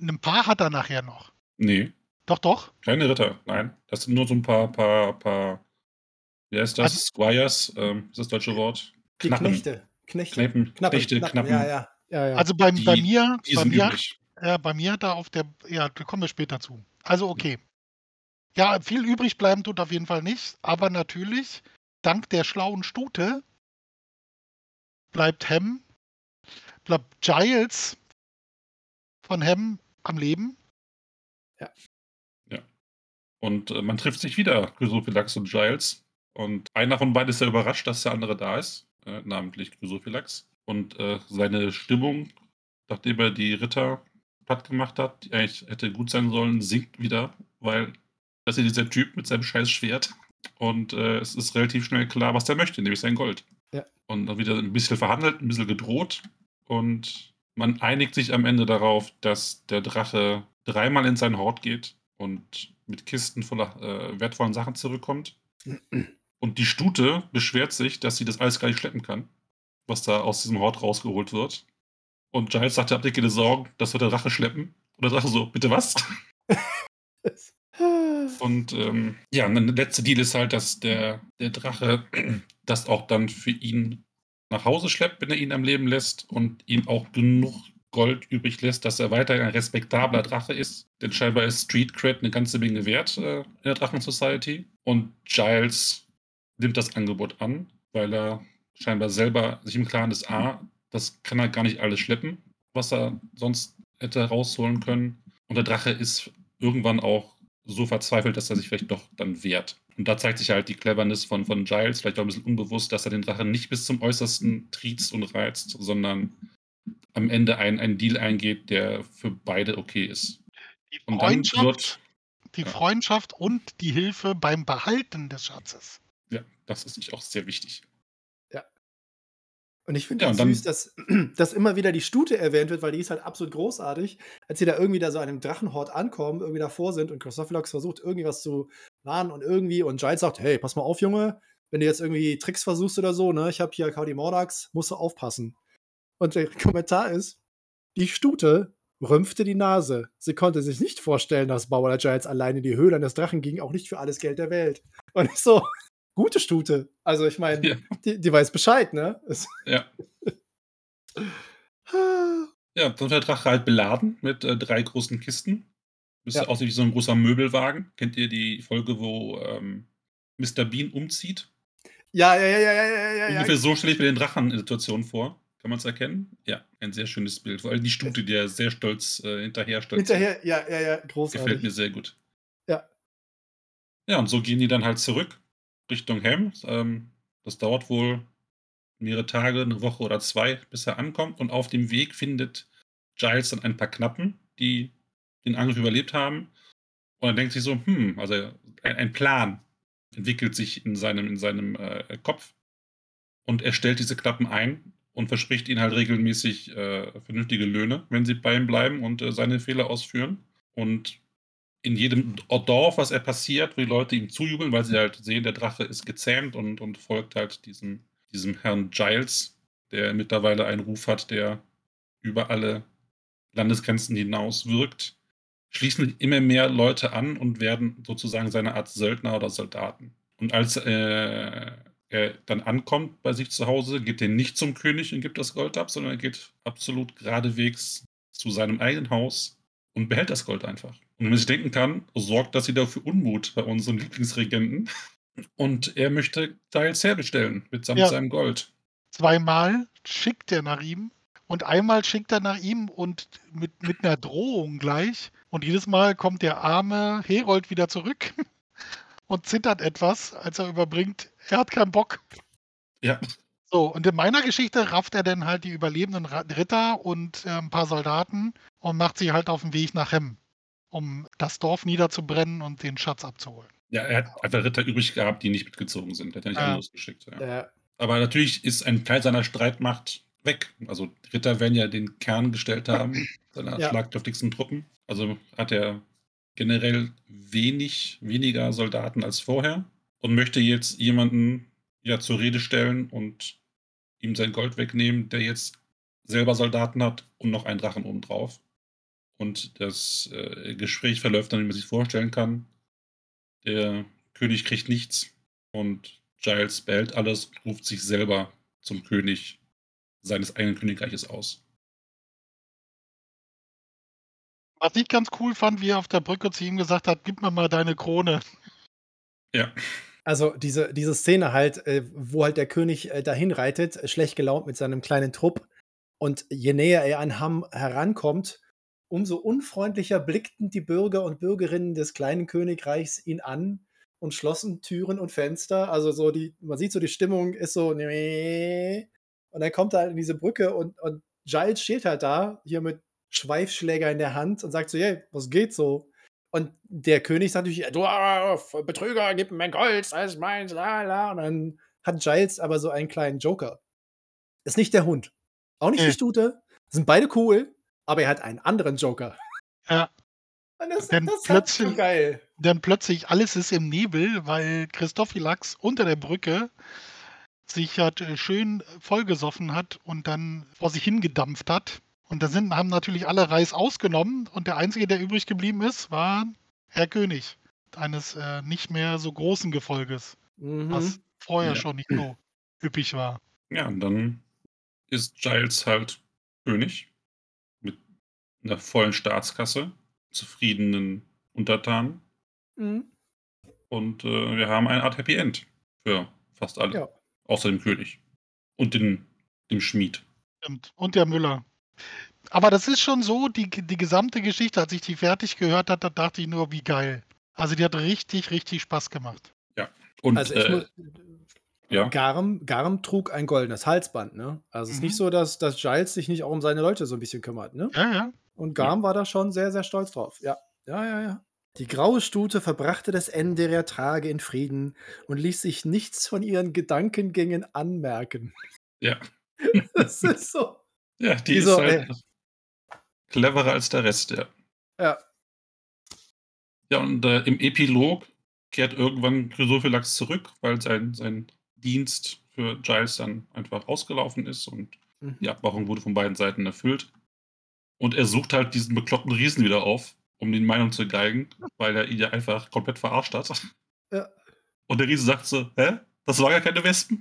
Ein paar hat er nachher noch. Nee, Doch, doch. keine Ritter, nein. Das sind nur so ein paar, paar, paar, wie heißt das? Also- Squires, ähm, ist das deutsche Wort? Die Knappen. Knechte. Knechte. Kneppen, Knappe, Knechte, Knappen, Knappen. Ja, ja. ja, ja. Also bei, bei Die- mir, Die bei sind mir, ja, bei mir hat er auf der, ja, da kommen wir später zu. Also okay. Ja, viel übrig bleiben tut auf jeden Fall nicht, aber natürlich, dank der schlauen Stute bleibt Hem, bleibt Giles von Hem am Leben. Und äh, man trifft sich wieder, Chrysophylax und Giles. Und einer von beiden ist sehr überrascht, dass der andere da ist, äh, namentlich Chrysophylax. Und äh, seine Stimmung, nachdem er die Ritter platt gemacht hat, die eigentlich hätte gut sein sollen, sinkt wieder, weil das ist ja dieser Typ mit seinem scheiß Schwert. Und äh, es ist relativ schnell klar, was der möchte, nämlich sein Gold. Ja. Und dann wieder ein bisschen verhandelt, ein bisschen gedroht. Und man einigt sich am Ende darauf, dass der Drache dreimal in sein Hort geht und mit Kisten voller äh, wertvollen Sachen zurückkommt. Und die Stute beschwert sich, dass sie das alles gar nicht schleppen kann, was da aus diesem Hort rausgeholt wird. Und Giles sagt, habt ihr keine Sorgen, das wird der Drache schleppen? Und der Drache so, bitte was? *laughs* Und ähm, ja, und dann der letzte Deal ist halt, dass der, der Drache *clears throat* das auch dann für ihn nach Hause schleppt, wenn er ihn am Leben lässt und ihm auch genug Gold übrig lässt, dass er weiterhin ein respektabler Drache ist. Denn scheinbar ist Street Cred eine ganze Menge wert äh, in der Drachen Society. Und Giles nimmt das Angebot an, weil er scheinbar selber sich im Klaren ist, A, das kann er gar nicht alles schleppen, was er sonst hätte rausholen können. Und der Drache ist irgendwann auch so verzweifelt, dass er sich vielleicht doch dann wehrt. Und da zeigt sich halt die Cleverness von, von Giles, vielleicht auch ein bisschen unbewusst, dass er den Drachen nicht bis zum Äußersten triezt und reizt, sondern am Ende ein, ein Deal eingeht, der für beide okay ist. Die Und dann Freundschaft, wird, die ja. Freundschaft und die Hilfe beim Behalten des Schatzes. ja, das ist nicht auch sehr wichtig. Und ich finde Ja, das süß, dass, *clears throat* dass immer wieder die Stute erwähnt wird, weil die ist halt absolut großartig. Als sie da irgendwie da so an einem Drachenhort ankommen, irgendwie davor sind und Chrysophilox versucht, irgendwie was zu warnen und irgendwie und Giles sagt, hey, pass mal auf, Junge, wenn du jetzt irgendwie Tricks versuchst oder so, ne, ich habe hier Cody Mordax, musst du aufpassen. Und der Kommentar ist, die Stute rümpfte die Nase. Sie konnte sich nicht vorstellen, dass Bauer Giles allein in die Höhle eines Drachen ging, auch nicht für alles Geld der Welt. Und ich so, gute Stute. Also ich meine, Ja. die, die weiß Bescheid, ne? Ja. Ja, dann der Drache halt beladen mit äh, drei großen Kisten. Das Ja. aussieht wie so ein großer Möbelwagen. Kennt ihr die Folge, wo ähm, Mr. Bean umzieht? Ja, ja, ja, ja, ja, ja. Ungefähr ja. so stelle ich mir den Drachen in der Situation vor. Kann man es erkennen? Ja, ein sehr schönes Bild. Vor allem die Stute, die er sehr stolz äh, hinterher stolz. Hinterher, ja, ja, ja, Gefällt großartig. mir sehr gut. Ja. Ja, und so gehen die dann halt zurück Richtung Helm. Ähm, das dauert wohl mehrere Tage, eine Woche oder zwei, bis er ankommt. Und auf dem Weg findet Giles dann ein paar Knappen, die den Angriff überlebt haben. Und er denkt sich so, hm, also ein, ein Plan entwickelt sich in seinem, in seinem äh, Kopf. Und er stellt diese Knappen ein und verspricht ihnen halt regelmäßig äh, vernünftige Löhne, wenn sie bei ihm bleiben und äh, seine Fehler ausführen. Und in jedem Dorf, was er passiert, wo die Leute ihm zujubeln, weil sie halt sehen, der Drache ist gezähmt und, und folgt halt diesem, diesem Herrn Giles, der mittlerweile einen Ruf hat, der über alle Landesgrenzen hinaus wirkt, schließen immer mehr Leute an und werden sozusagen seine Art Söldner oder Soldaten. Und als äh, er dann ankommt bei sich zu Hause, geht er nicht zum König und gibt das Gold ab, sondern er geht absolut geradewegs zu seinem eigenen Haus und behält das Gold einfach. Und wenn man sich denken kann, sorgt das wieder für Unmut bei unserem Lieblingsregenten. Und er möchte Giles herbestellen mitsamt Ja. seinem Gold. Zweimal schickt er nach ihm und einmal schickt er nach ihm und mit, mit einer Drohung gleich. Und jedes Mal kommt der arme Herold wieder zurück *laughs* und zittert etwas, als er überbringt, er hat keinen Bock. Ja, So, und in meiner Geschichte rafft er dann halt die überlebenden Ritter und äh, ein paar Soldaten und macht sich halt auf den Weg nach Hemm, um das Dorf niederzubrennen und den Schatz abzuholen. Ja, er hat einfach Ritter übrig gehabt, die nicht mitgezogen sind. Er hat ja nicht Ja. alle losgeschickt. Ja. Ja. Aber natürlich ist ein Teil seiner Streitmacht weg. Also Ritter werden ja den Kern gestellt haben, *clears throat* seiner Ja. schlagkräftigsten Truppen. Also hat er generell wenig, weniger Soldaten als vorher und möchte jetzt jemanden ja zur Rede stellen und ihm sein Gold wegnehmen, der jetzt selber Soldaten hat und noch einen Drachen obendrauf. Und das äh, Gespräch verläuft dann, wie man sich vorstellen kann. Der König kriegt nichts und Giles behält alles und ruft sich selber zum König seines eigenen Königreiches aus. Was ich ganz cool fand, wie er auf der Brücke zu ihm gesagt hat, gib mir mal deine Krone. Ja, Also diese, diese Szene halt, äh, wo halt der König äh, dahin reitet, äh, schlecht gelaunt mit seinem kleinen Trupp. Und je näher er an Hamm herankommt, umso unfreundlicher blickten die Bürger und Bürgerinnen des kleinen Königreichs ihn an und schlossen Türen und Fenster. Also so die, man sieht so, die Stimmung ist so, nee. Und dann kommt er halt in diese Brücke und, und Giles steht halt da, hier mit Schweifschläger in der Hand und sagt so, hey, was geht so? Und der König sagt natürlich, du ah, Betrüger, gib mir mein Gold, das ist meins, la la. Und dann hat Giles aber so einen kleinen Joker. Ist nicht der Hund. Auch nicht die Nee. Stute. Sind beide cool, aber er hat einen anderen Joker. Ja. Und das, Denn das ist halt so plötzlich- geil. Dann plötzlich alles ist im Nebel, weil Christophilax unter der Brücke sich halt äh, schön vollgesoffen hat und dann vor sich hingedampft hat. Und da sind, haben natürlich alle Reis ausgenommen und der Einzige, der übrig geblieben ist, war Herr König. Eines äh, nicht mehr so großen Gefolges, Mhm. was vorher Ja. schon nicht so üppig war. ja, und dann ist Giles halt König mit einer vollen Staatskasse, zufriedenen Untertanen Mhm. und äh, wir haben eine Art Happy End für fast alle, Ja. außer dem König und den, dem Schmied. Stimmt. Und der Müller. Aber das ist schon so, die, die gesamte Geschichte, als ich die fertig gehört hatte, da dachte ich nur, wie geil. Also die hat richtig, richtig Spaß gemacht. Und Also ich äh, muss, ja, Garm, Garm trug ein goldenes Halsband, ne? Also es ist Mhm. nicht so, dass, dass Giles sich nicht auch um seine Leute so ein bisschen kümmert, ne? Ja, ja. Und Garm war da schon sehr, sehr stolz drauf. Ja, ja, ja, ja. Die graue Stute verbrachte das Ende ihrer Tage in Frieden und ließ sich nichts von ihren Gedankengängen anmerken. ja, *laughs* Das ist so. Ja, die Die so, ist halt cleverer als der Rest, ja. Ja. Ja, und äh, im Epilog kehrt irgendwann Chrysophilax zurück, weil sein, sein Dienst für Giles dann einfach ausgelaufen ist und Mhm. die Abmachung wurde von beiden Seiten erfüllt. Und er sucht halt diesen bekloppten Riesen wieder auf, um den Meinung zu geigen, weil er ihn ja einfach komplett verarscht hat. Ja. Und der Riese sagt so, hä? Das war gar keine Wespen?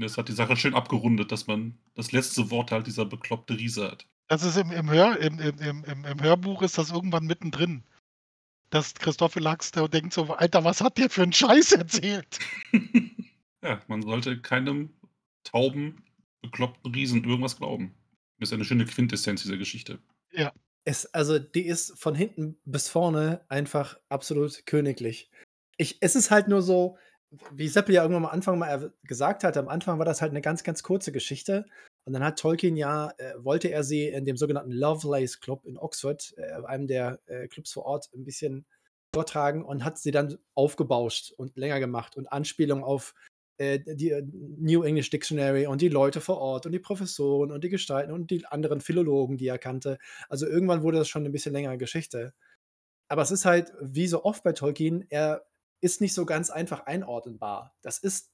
Ja. Und das hat die Sache schön abgerundet, dass man das letzte Wort halt dieser bekloppte Riese hat. Das ist im, im, Hör, im, im, im, im, im Hörbuch ist das irgendwann mittendrin. Dass Christophilax der denkt so, Alter, was hat der für einen Scheiß erzählt? *laughs* ja, man sollte keinem tauben, bekloppten Riesen irgendwas glauben. Das ist eine schöne Quintessenz dieser Geschichte. Es, also die ist von hinten bis vorne einfach absolut königlich. Ich, es ist halt nur so, wie Seppel ja irgendwann am Anfang mal erw- gesagt hat, am Anfang war das halt eine ganz, ganz kurze Geschichte. Und dann hat Tolkien ja, äh, wollte er sie in dem sogenannten Lovelace Club in Oxford, äh, einem der äh, Clubs vor Ort, ein bisschen vortragen und hat sie dann aufgebauscht und länger gemacht und Anspielungen auf äh, die äh, New English Dictionary und die Leute vor Ort und die Professoren und die Gestalten und die anderen Philologen, die er kannte. Also irgendwann wurde das schon ein bisschen längere Geschichte. Aber es ist halt, wie so oft bei Tolkien, er ist nicht so ganz einfach einordnenbar. Das ist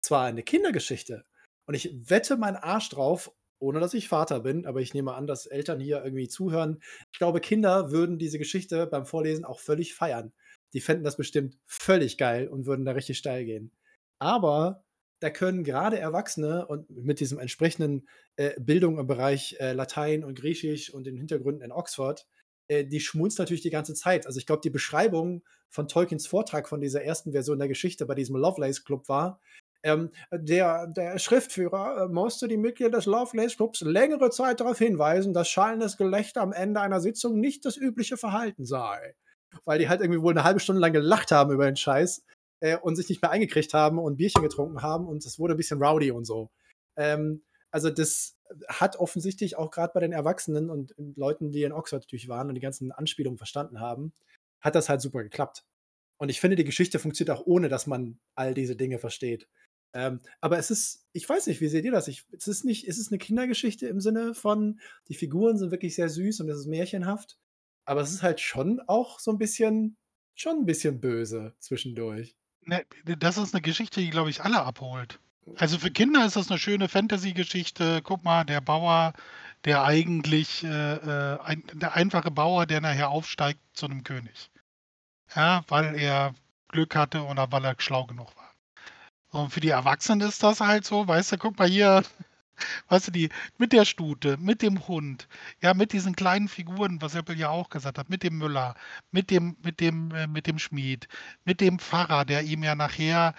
zwar eine Kindergeschichte und ich wette meinen Arsch drauf, ohne dass ich Vater bin, aber ich nehme an, dass Eltern hier irgendwie zuhören. Ich glaube, Kinder würden diese Geschichte beim Vorlesen auch völlig feiern. Die fänden das bestimmt völlig geil und würden da richtig steil gehen. Aber da können gerade Erwachsene und mit diesem entsprechenden äh, Bildung im Bereich äh, Latein und Griechisch und den Hintergründen in Oxford, äh, die schmunzt natürlich die ganze Zeit. Also ich glaube, die Beschreibung von Tolkiens Vortrag von dieser ersten Version der Geschichte bei diesem Lovelace Club war, ähm, der, der Schriftführer äh, musste die Mitglieder des Lovelace Clubs längere Zeit darauf hinweisen, dass schallendes Gelächter am Ende einer Sitzung nicht das übliche Verhalten sei. Weil die halt irgendwie wohl eine halbe Stunde lang gelacht haben über den Scheiß. äh, und sich nicht mehr eingekriegt haben und Bierchen getrunken haben und es wurde ein bisschen rowdy und so. Ähm, also das hat offensichtlich auch gerade bei den Erwachsenen und Leuten, die in Oxford natürlich waren und die ganzen Anspielungen verstanden haben, hat das halt super geklappt. Und ich finde, die Geschichte funktioniert auch ohne, dass man all diese Dinge versteht. Ähm, aber es ist, ich weiß nicht, wie seht ihr das? Ich, es ist nicht, es ist eine Kindergeschichte im Sinne von, die Figuren sind wirklich sehr süß und es ist märchenhaft. Aber es ist halt schon auch so ein bisschen, schon ein bisschen böse zwischendurch. Ne, das ist eine Geschichte, die, glaube ich, alle abholt. Also für Kinder ist das eine schöne Fantasy-Geschichte. Guck mal, der Bauer, der eigentlich, äh, äh, ein, der einfache Bauer, der nachher aufsteigt zu einem König. Ja, weil er Glück hatte oder weil er schlau genug war. Und für die Erwachsenen ist das halt so, weißt du, guck mal hier, *laughs* weißt du, die, mit der Stute, mit dem Hund, ja, mit diesen kleinen Figuren, was Eppel ja auch gesagt hat, mit dem Müller, mit dem, mit dem, äh, mit dem Schmied, mit dem Pfarrer, der ihm ja nachher,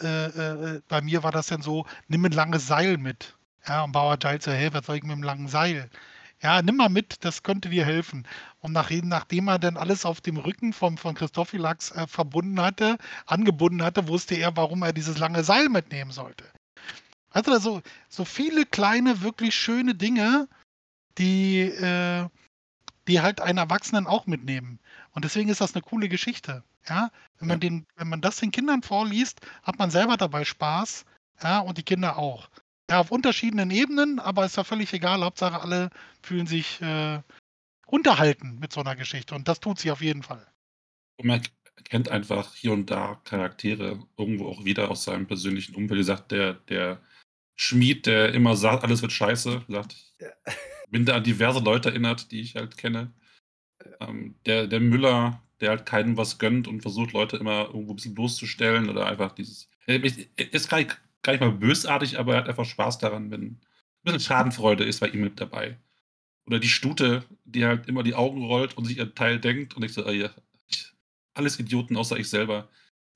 äh, äh, bei mir war das dann so, nimm ein langes Seil mit. Ja, und Bauer Giles so, hey, was soll ich mit dem langen Seil? Ja, nimm mal mit, das könnte dir helfen. Und nach, nachdem er dann alles auf dem Rücken von, von Christophilax äh, verbunden hatte, angebunden hatte, wusste er, warum er dieses lange Seil mitnehmen sollte. Also so, so viele kleine, wirklich schöne Dinge, die, äh, die halt einen Erwachsenen auch mitnehmen. Und deswegen ist das eine coole Geschichte. Ja, wenn man den, wenn man das den Kindern vorliest, hat man selber dabei Spaß, ja, und die Kinder auch. Ja, auf unterschiedlichen Ebenen, aber ist ja völlig egal. Hauptsache, alle fühlen sich äh, unterhalten mit so einer Geschichte. Und das tut sie auf jeden Fall. Und man kennt einfach hier und da Charaktere irgendwo auch wieder aus seinem persönlichen Umfeld. Wie gesagt, der, der Schmied, der immer sagt, alles wird scheiße, sagt, ja. bin da an diverse Leute erinnert, die ich halt kenne. Ähm, der, der Müller, der halt keinem was gönnt und versucht, Leute immer irgendwo ein bisschen bloßzustellen oder einfach dieses. Ist gar nicht, gar nicht mal bösartig, aber er hat einfach Spaß daran, wenn ein bisschen Schadenfreude ist bei ihm mit dabei. Oder die Stute, die halt immer die Augen rollt und sich ihren Teil denkt und ich so, oh ja, alles Idioten außer ich selber.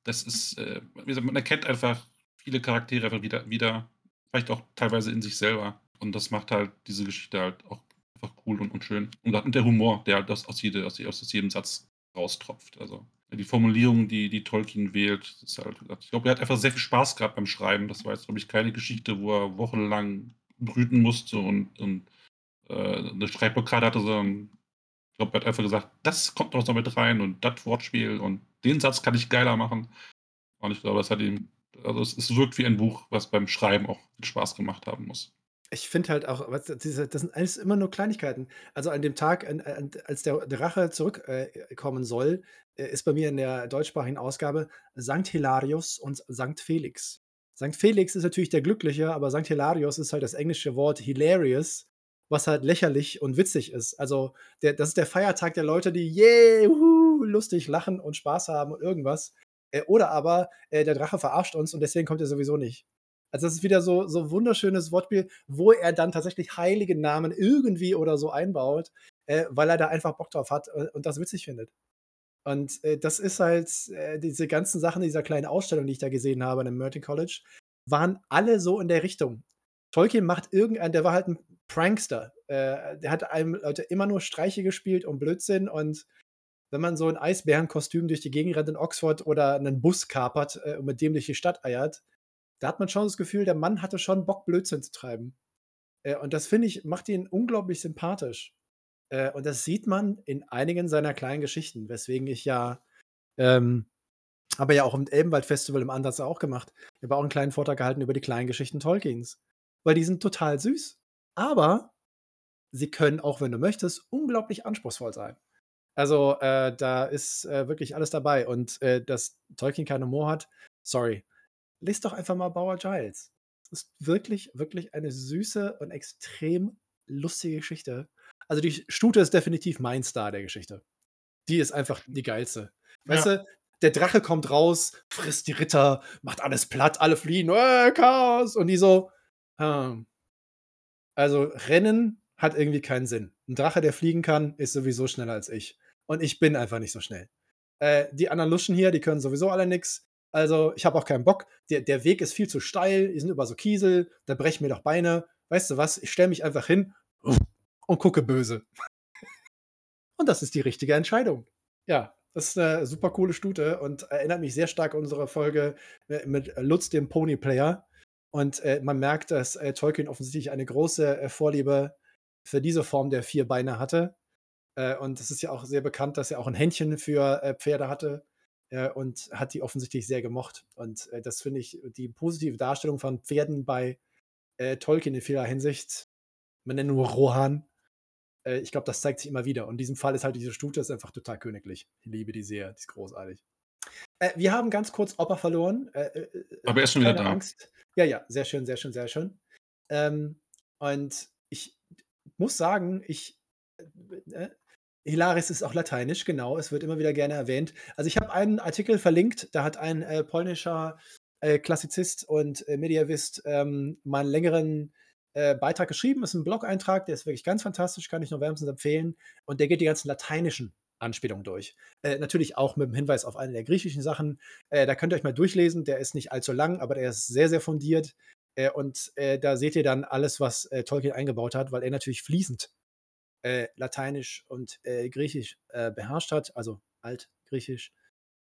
Das ist, äh, man erkennt einfach viele Charaktere einfach wieder, wieder, vielleicht auch teilweise in sich selber. Und das macht halt diese Geschichte halt auch einfach cool und, und schön. Und, und der Humor, der halt aus, aus, jede, aus, aus jedem Satz raustropft. Also die Formulierung, die, die Tolkien wählt, ist halt, ich glaube, er hat einfach sehr viel Spaß gehabt beim Schreiben. Das war jetzt, glaube ich, keine Geschichte, wo er wochenlang brüten musste und, und äh, eine Schreibblockade hatte, sondern ich glaube, er hat einfach gesagt, das kommt noch so mit rein und das Wortspiel und den Satz kann ich geiler machen. Und ich glaube, das hat ihm, also es, es wirkt wie ein Buch, was beim Schreiben auch Spaß gemacht haben muss. Ich finde halt auch, was, diese, das sind alles immer nur Kleinigkeiten. Also an dem Tag, an, an, als der, der Rache zurückkommen äh, soll, äh, ist bei mir in der deutschsprachigen Ausgabe Sankt Hilarius und Sankt Felix. Sankt Felix ist natürlich der Glückliche, aber Sankt Hilarius ist halt das englische Wort hilarious, was halt lächerlich und witzig ist. Also der, das ist der Feiertag der Leute, die yeah, uhu, lustig lachen und Spaß haben und irgendwas. Äh, oder aber äh, der Drache verarscht uns und deswegen kommt er sowieso nicht. Also das ist wieder so so wunderschönes Wortspiel, wo er dann tatsächlich heilige Namen irgendwie oder so einbaut, äh, weil er da einfach Bock drauf hat äh, und das witzig findet. Und äh, das ist halt äh, diese ganzen Sachen dieser kleinen Ausstellung, die ich da gesehen habe in dem Merton College, waren alle so in der Richtung. Tolkien macht irgendein, der war halt ein Prankster. Äh, der hat einem Leute immer nur Streiche gespielt und Blödsinn und wenn man so ein Eisbärenkostüm durch die Gegend rennt in Oxford oder einen Bus kapert äh, und mit dem durch die Stadt eiert, da hat man schon das Gefühl, der Mann hatte schon Bock, Blödsinn zu treiben. Äh, und das finde ich, macht ihn unglaublich sympathisch. Äh, und das sieht man in einigen seiner kleinen Geschichten, weswegen ich ja, ähm, aber ja auch im Elbenwald-Festival im Ansatz auch gemacht. Ich habe auch einen kleinen Vortrag gehalten über die kleinen Geschichten Tolkiens. Weil die sind total süß. Aber sie können, auch wenn du möchtest, unglaublich anspruchsvoll sein. Also äh, da ist äh, wirklich alles dabei. Und äh, dass Tolkien keinen Humor hat, sorry lest doch einfach mal Bauer Giles. Das ist wirklich, wirklich eine süße und extrem lustige Geschichte. Also die Stute ist definitiv mein Star der Geschichte. Die ist einfach die geilste. Weißt ja. du, der Drache kommt raus, frisst die Ritter, macht alles platt, alle fliehen, äh, Chaos. Und die so, hm. also Rennen hat irgendwie keinen Sinn. Ein Drache, der fliegen kann, ist sowieso schneller als ich. Und ich bin einfach nicht so schnell. Äh, die anderen Luschen hier, die können sowieso alle nichts. Also, ich habe auch keinen Bock. Der, der Weg ist viel zu steil, die sind über so Kiesel, da brechen mir doch Beine. Weißt du was? Ich stelle mich einfach hin *sniffs* und gucke böse. *laughs* und das ist die richtige Entscheidung. Ja, das ist eine super coole Stute und erinnert mich sehr stark an unsere Folge äh, mit Lutz, dem Pony-Player. Und äh, man merkt, dass äh, Tolkien offensichtlich eine große Vorliebe für diese Form der vier Beine hatte. Und es ist ja auch sehr bekannt, dass er auch ein Händchen für Pferde hatte und hat die offensichtlich sehr gemocht. Und das finde ich die positive Darstellung von Pferden bei Tolkien in vieler Hinsicht. Man nennt nur Rohan äh, ich glaube, das zeigt sich immer wieder. Und in diesem Fall ist halt diese Stute ist einfach total königlich. Ich liebe die sehr, die ist großartig. Äh, wir haben ganz kurz Opa verloren. Äh, äh, äh Aber er ist schon wieder da. Angst. Ja, ja, sehr schön, sehr schön, sehr schön. Ähm, und ich muss sagen, ich. Äh, Hilaris ist auch lateinisch, genau. Es wird immer wieder gerne erwähnt. Also, ich habe einen Artikel verlinkt, da hat ein polnischer Klassizist und Mediavist ähm, mal einen längeren äh, Beitrag geschrieben. Ist ein Blog-Eintrag, der ist wirklich ganz fantastisch, kann ich nur wärmstens empfehlen. Und der geht die ganzen lateinischen Anspielungen durch. Äh, natürlich auch mit dem Hinweis auf eine der griechischen Sachen. Äh, da könnt ihr euch mal durchlesen. Der ist nicht allzu lang, aber der ist sehr, sehr fundiert. Äh, und äh, da seht ihr dann alles, was äh, Tolkien eingebaut hat, weil er natürlich fließend Lateinisch und Griechisch beherrscht hat, also Altgriechisch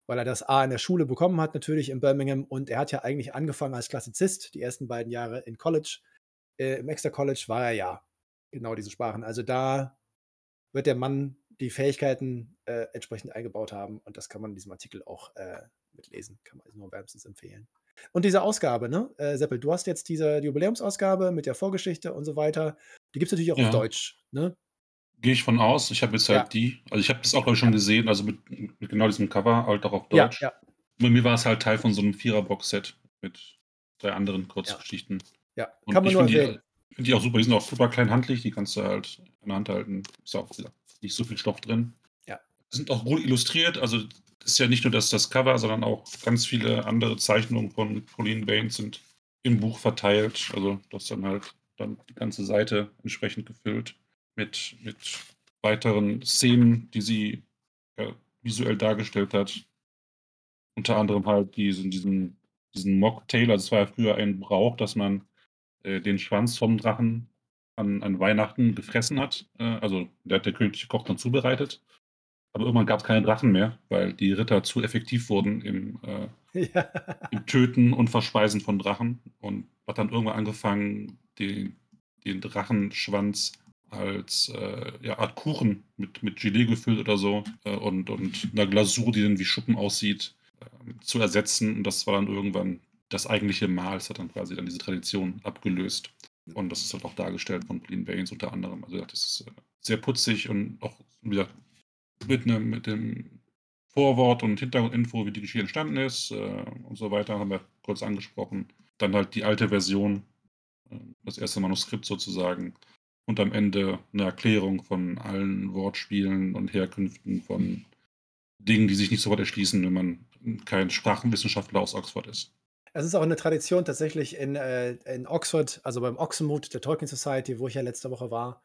weil er das A in der Schule bekommen hat, natürlich in Birmingham. Und er hat ja eigentlich angefangen als Klassizist, die ersten beiden Jahre in College äh, im Exeter College war er ja genau diese Sprachen. Also da wird der Mann die Fähigkeiten äh, entsprechend eingebaut haben und das kann man in diesem Artikel auch äh, mitlesen. Kann man nur wärmstens empfehlen. Und diese Ausgabe, ne? Äh, Seppel, du hast jetzt diese Jubiläumsausgabe mit der Vorgeschichte und so weiter. Die gibt es natürlich auch ja. auf Deutsch, ne? Gehe ich von aus. Ich habe jetzt halt ja. die, also ich habe das auch, glaube ich, schon ja. gesehen, also mit, mit, genau diesem Cover, halt auch auf Deutsch. Ja, ja. Bei mir war es halt Teil von so einem Vierer-Box-Set mit drei anderen Kurzgeschichten. Ja, und kann man nur empfehlen. Ich finde die auch super. Die sind auch super klein handlich. Die kannst du halt in der Hand halten. Ist auch nicht so viel Stoff drin. Ja. Sind auch gut illustriert. Also ist ja nicht nur das, das Cover, sondern auch ganz viele andere Zeichnungen von Pauline Baines sind im Buch verteilt. Also das dann halt dann die ganze Seite entsprechend gefüllt mit, mit weiteren Szenen, die sie ja, visuell dargestellt hat. Unter anderem halt diesen, diesen, diesen Mocktail. Also es war ja früher ein Brauch, dass man äh, den Schwanz vom Drachen an, an Weihnachten gefressen hat. Äh, also der hat der königliche Koch dann zubereitet. Aber irgendwann gab es keine Drachen mehr, weil die Ritter zu effektiv wurden im, äh, *laughs* ja. im, Töten und Verspeisen von Drachen. Und hat dann irgendwann angefangen, den, den Drachenschwanz als äh, ja, Art Kuchen mit, mit Gelee gefüllt oder so äh, und, und einer Glasur, die dann wie Schuppen aussieht, äh, zu ersetzen. Und das war dann irgendwann das eigentliche Mahl. Es hat dann quasi dann diese Tradition abgelöst. Und das ist halt auch dargestellt von Pauline Baines unter anderem. Also das ist äh, sehr putzig und auch, wie gesagt, mit, ne, mit dem Vorwort und Hintergrundinfo, wie die Geschichte entstanden ist äh, und so weiter, haben wir kurz angesprochen. Dann halt die alte Version, äh, das erste Manuskript sozusagen. Und am Ende eine Erklärung von allen Wortspielen und Herkünften von Dingen, die sich nicht sofort erschließen, wenn man kein Sprachenwissenschaftler aus Oxford ist. Es ist auch eine Tradition tatsächlich in, äh, in Oxford, also beim Oxenmood der Tolkien Society, wo ich ja letzte Woche war.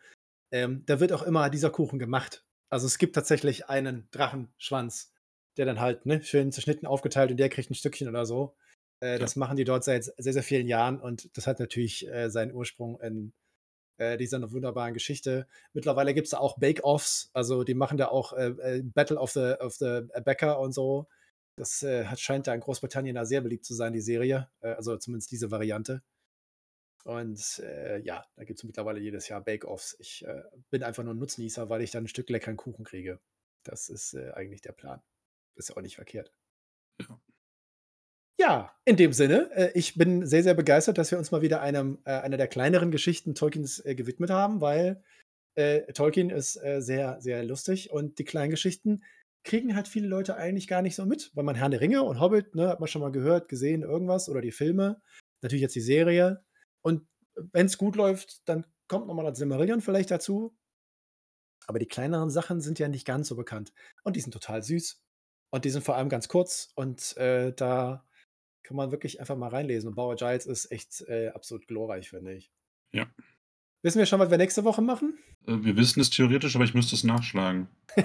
Ähm, da wird auch immer dieser Kuchen gemacht. Also es gibt tatsächlich einen Drachenschwanz, der dann halt ne, schön zerschnitten aufgeteilt und der kriegt ein Stückchen oder so. Äh, ja. Das machen die dort seit sehr, sehr vielen Jahren und das hat natürlich äh, seinen Ursprung in äh, dieser wunderbaren Geschichte. Mittlerweile gibt es da auch Bake-Offs, also die machen da auch äh, äh, Battle of the, of the Bäcker und so. Das äh, hat, scheint da in Großbritannien da sehr beliebt zu sein, die Serie. Äh, also zumindest diese Variante. Und äh, ja, da gibt es mittlerweile jedes Jahr Bake-Offs. Ich äh, bin einfach nur ein Nutznießer, weil ich dann ein Stück leckeren Kuchen kriege. Das ist äh, eigentlich der Plan. Ist ja auch nicht verkehrt. Ja. Ja, in dem Sinne, äh, ich bin sehr, sehr begeistert, dass wir uns mal wieder einem, einer der kleineren Geschichten Tolkiens gewidmet haben, weil Tolkien ist sehr, sehr lustig und die kleinen Geschichten kriegen halt viele Leute eigentlich gar nicht so mit, weil man Herr der Ringe und Hobbit, ne, hat man schon mal gehört, gesehen, irgendwas oder die Filme, natürlich jetzt die Serie. Und wenn es gut läuft, dann kommt nochmal das Silmarillion vielleicht dazu. Aber die kleineren Sachen sind ja nicht ganz so bekannt. Und die sind total süß. Und die sind vor allem ganz kurz. Und äh, da kann man wirklich einfach mal reinlesen. Und Bauer Giles ist echt äh, absolut glorreich, finde ich. Ja. Wissen wir schon, was wir nächste Woche machen? Äh, wir wissen es theoretisch, aber ich müsste es nachschlagen. *laughs*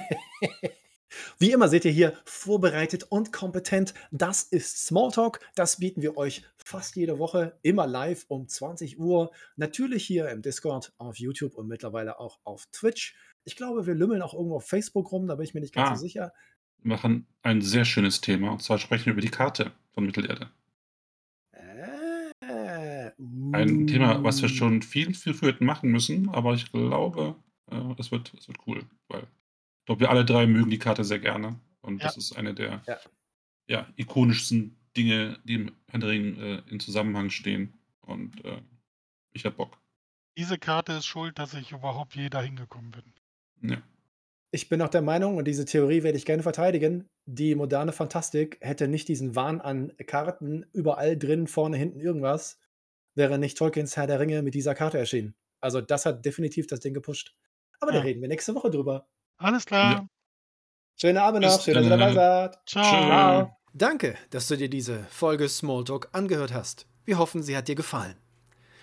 Wie immer seht ihr hier vorbereitet und kompetent. Das ist Smalltalk. Das bieten wir euch fast jede Woche, immer live um 20 Uhr. Natürlich hier im Discord, auf YouTube und mittlerweile auch auf Twitch. Ich glaube, wir lümmeln auch irgendwo auf Facebook rum, da bin ich mir nicht ganz ah, so sicher. Machen ein sehr schönes Thema. Und zwar sprechen wir über die Karte von Mittelerde. Äh, Ein Thema, was wir schon viel, viel früher hätten machen müssen, aber ich glaube, äh, es wird, es wird cool, weil ich glaube, wir alle drei mögen die Karte sehr gerne. Und Ja. das ist eine der Ja. ja, ikonischsten Dinge, die im Herr der Ringe äh, in Zusammenhang stehen. Und äh, ich hab Bock. Diese Karte ist schuld, dass ich überhaupt je dahin gekommen bin. Ja. Ich bin auch der Meinung, und diese Theorie werde ich gerne verteidigen, die moderne Fantastik hätte nicht diesen Wahn an Karten, überall drin, vorne, hinten, irgendwas, wäre nicht Tolkiens Herr der Ringe mit dieser Karte erschienen. Also das hat definitiv das Ding gepusht. Aber da Ja. reden wir nächste Woche drüber. Alles klar. Ja. Schönen Abend noch, schön, dass ihr dabei seid. Ciao. Ciao. Danke, dass du dir diese Folge Smalltalk angehört hast. Wir hoffen, sie hat dir gefallen.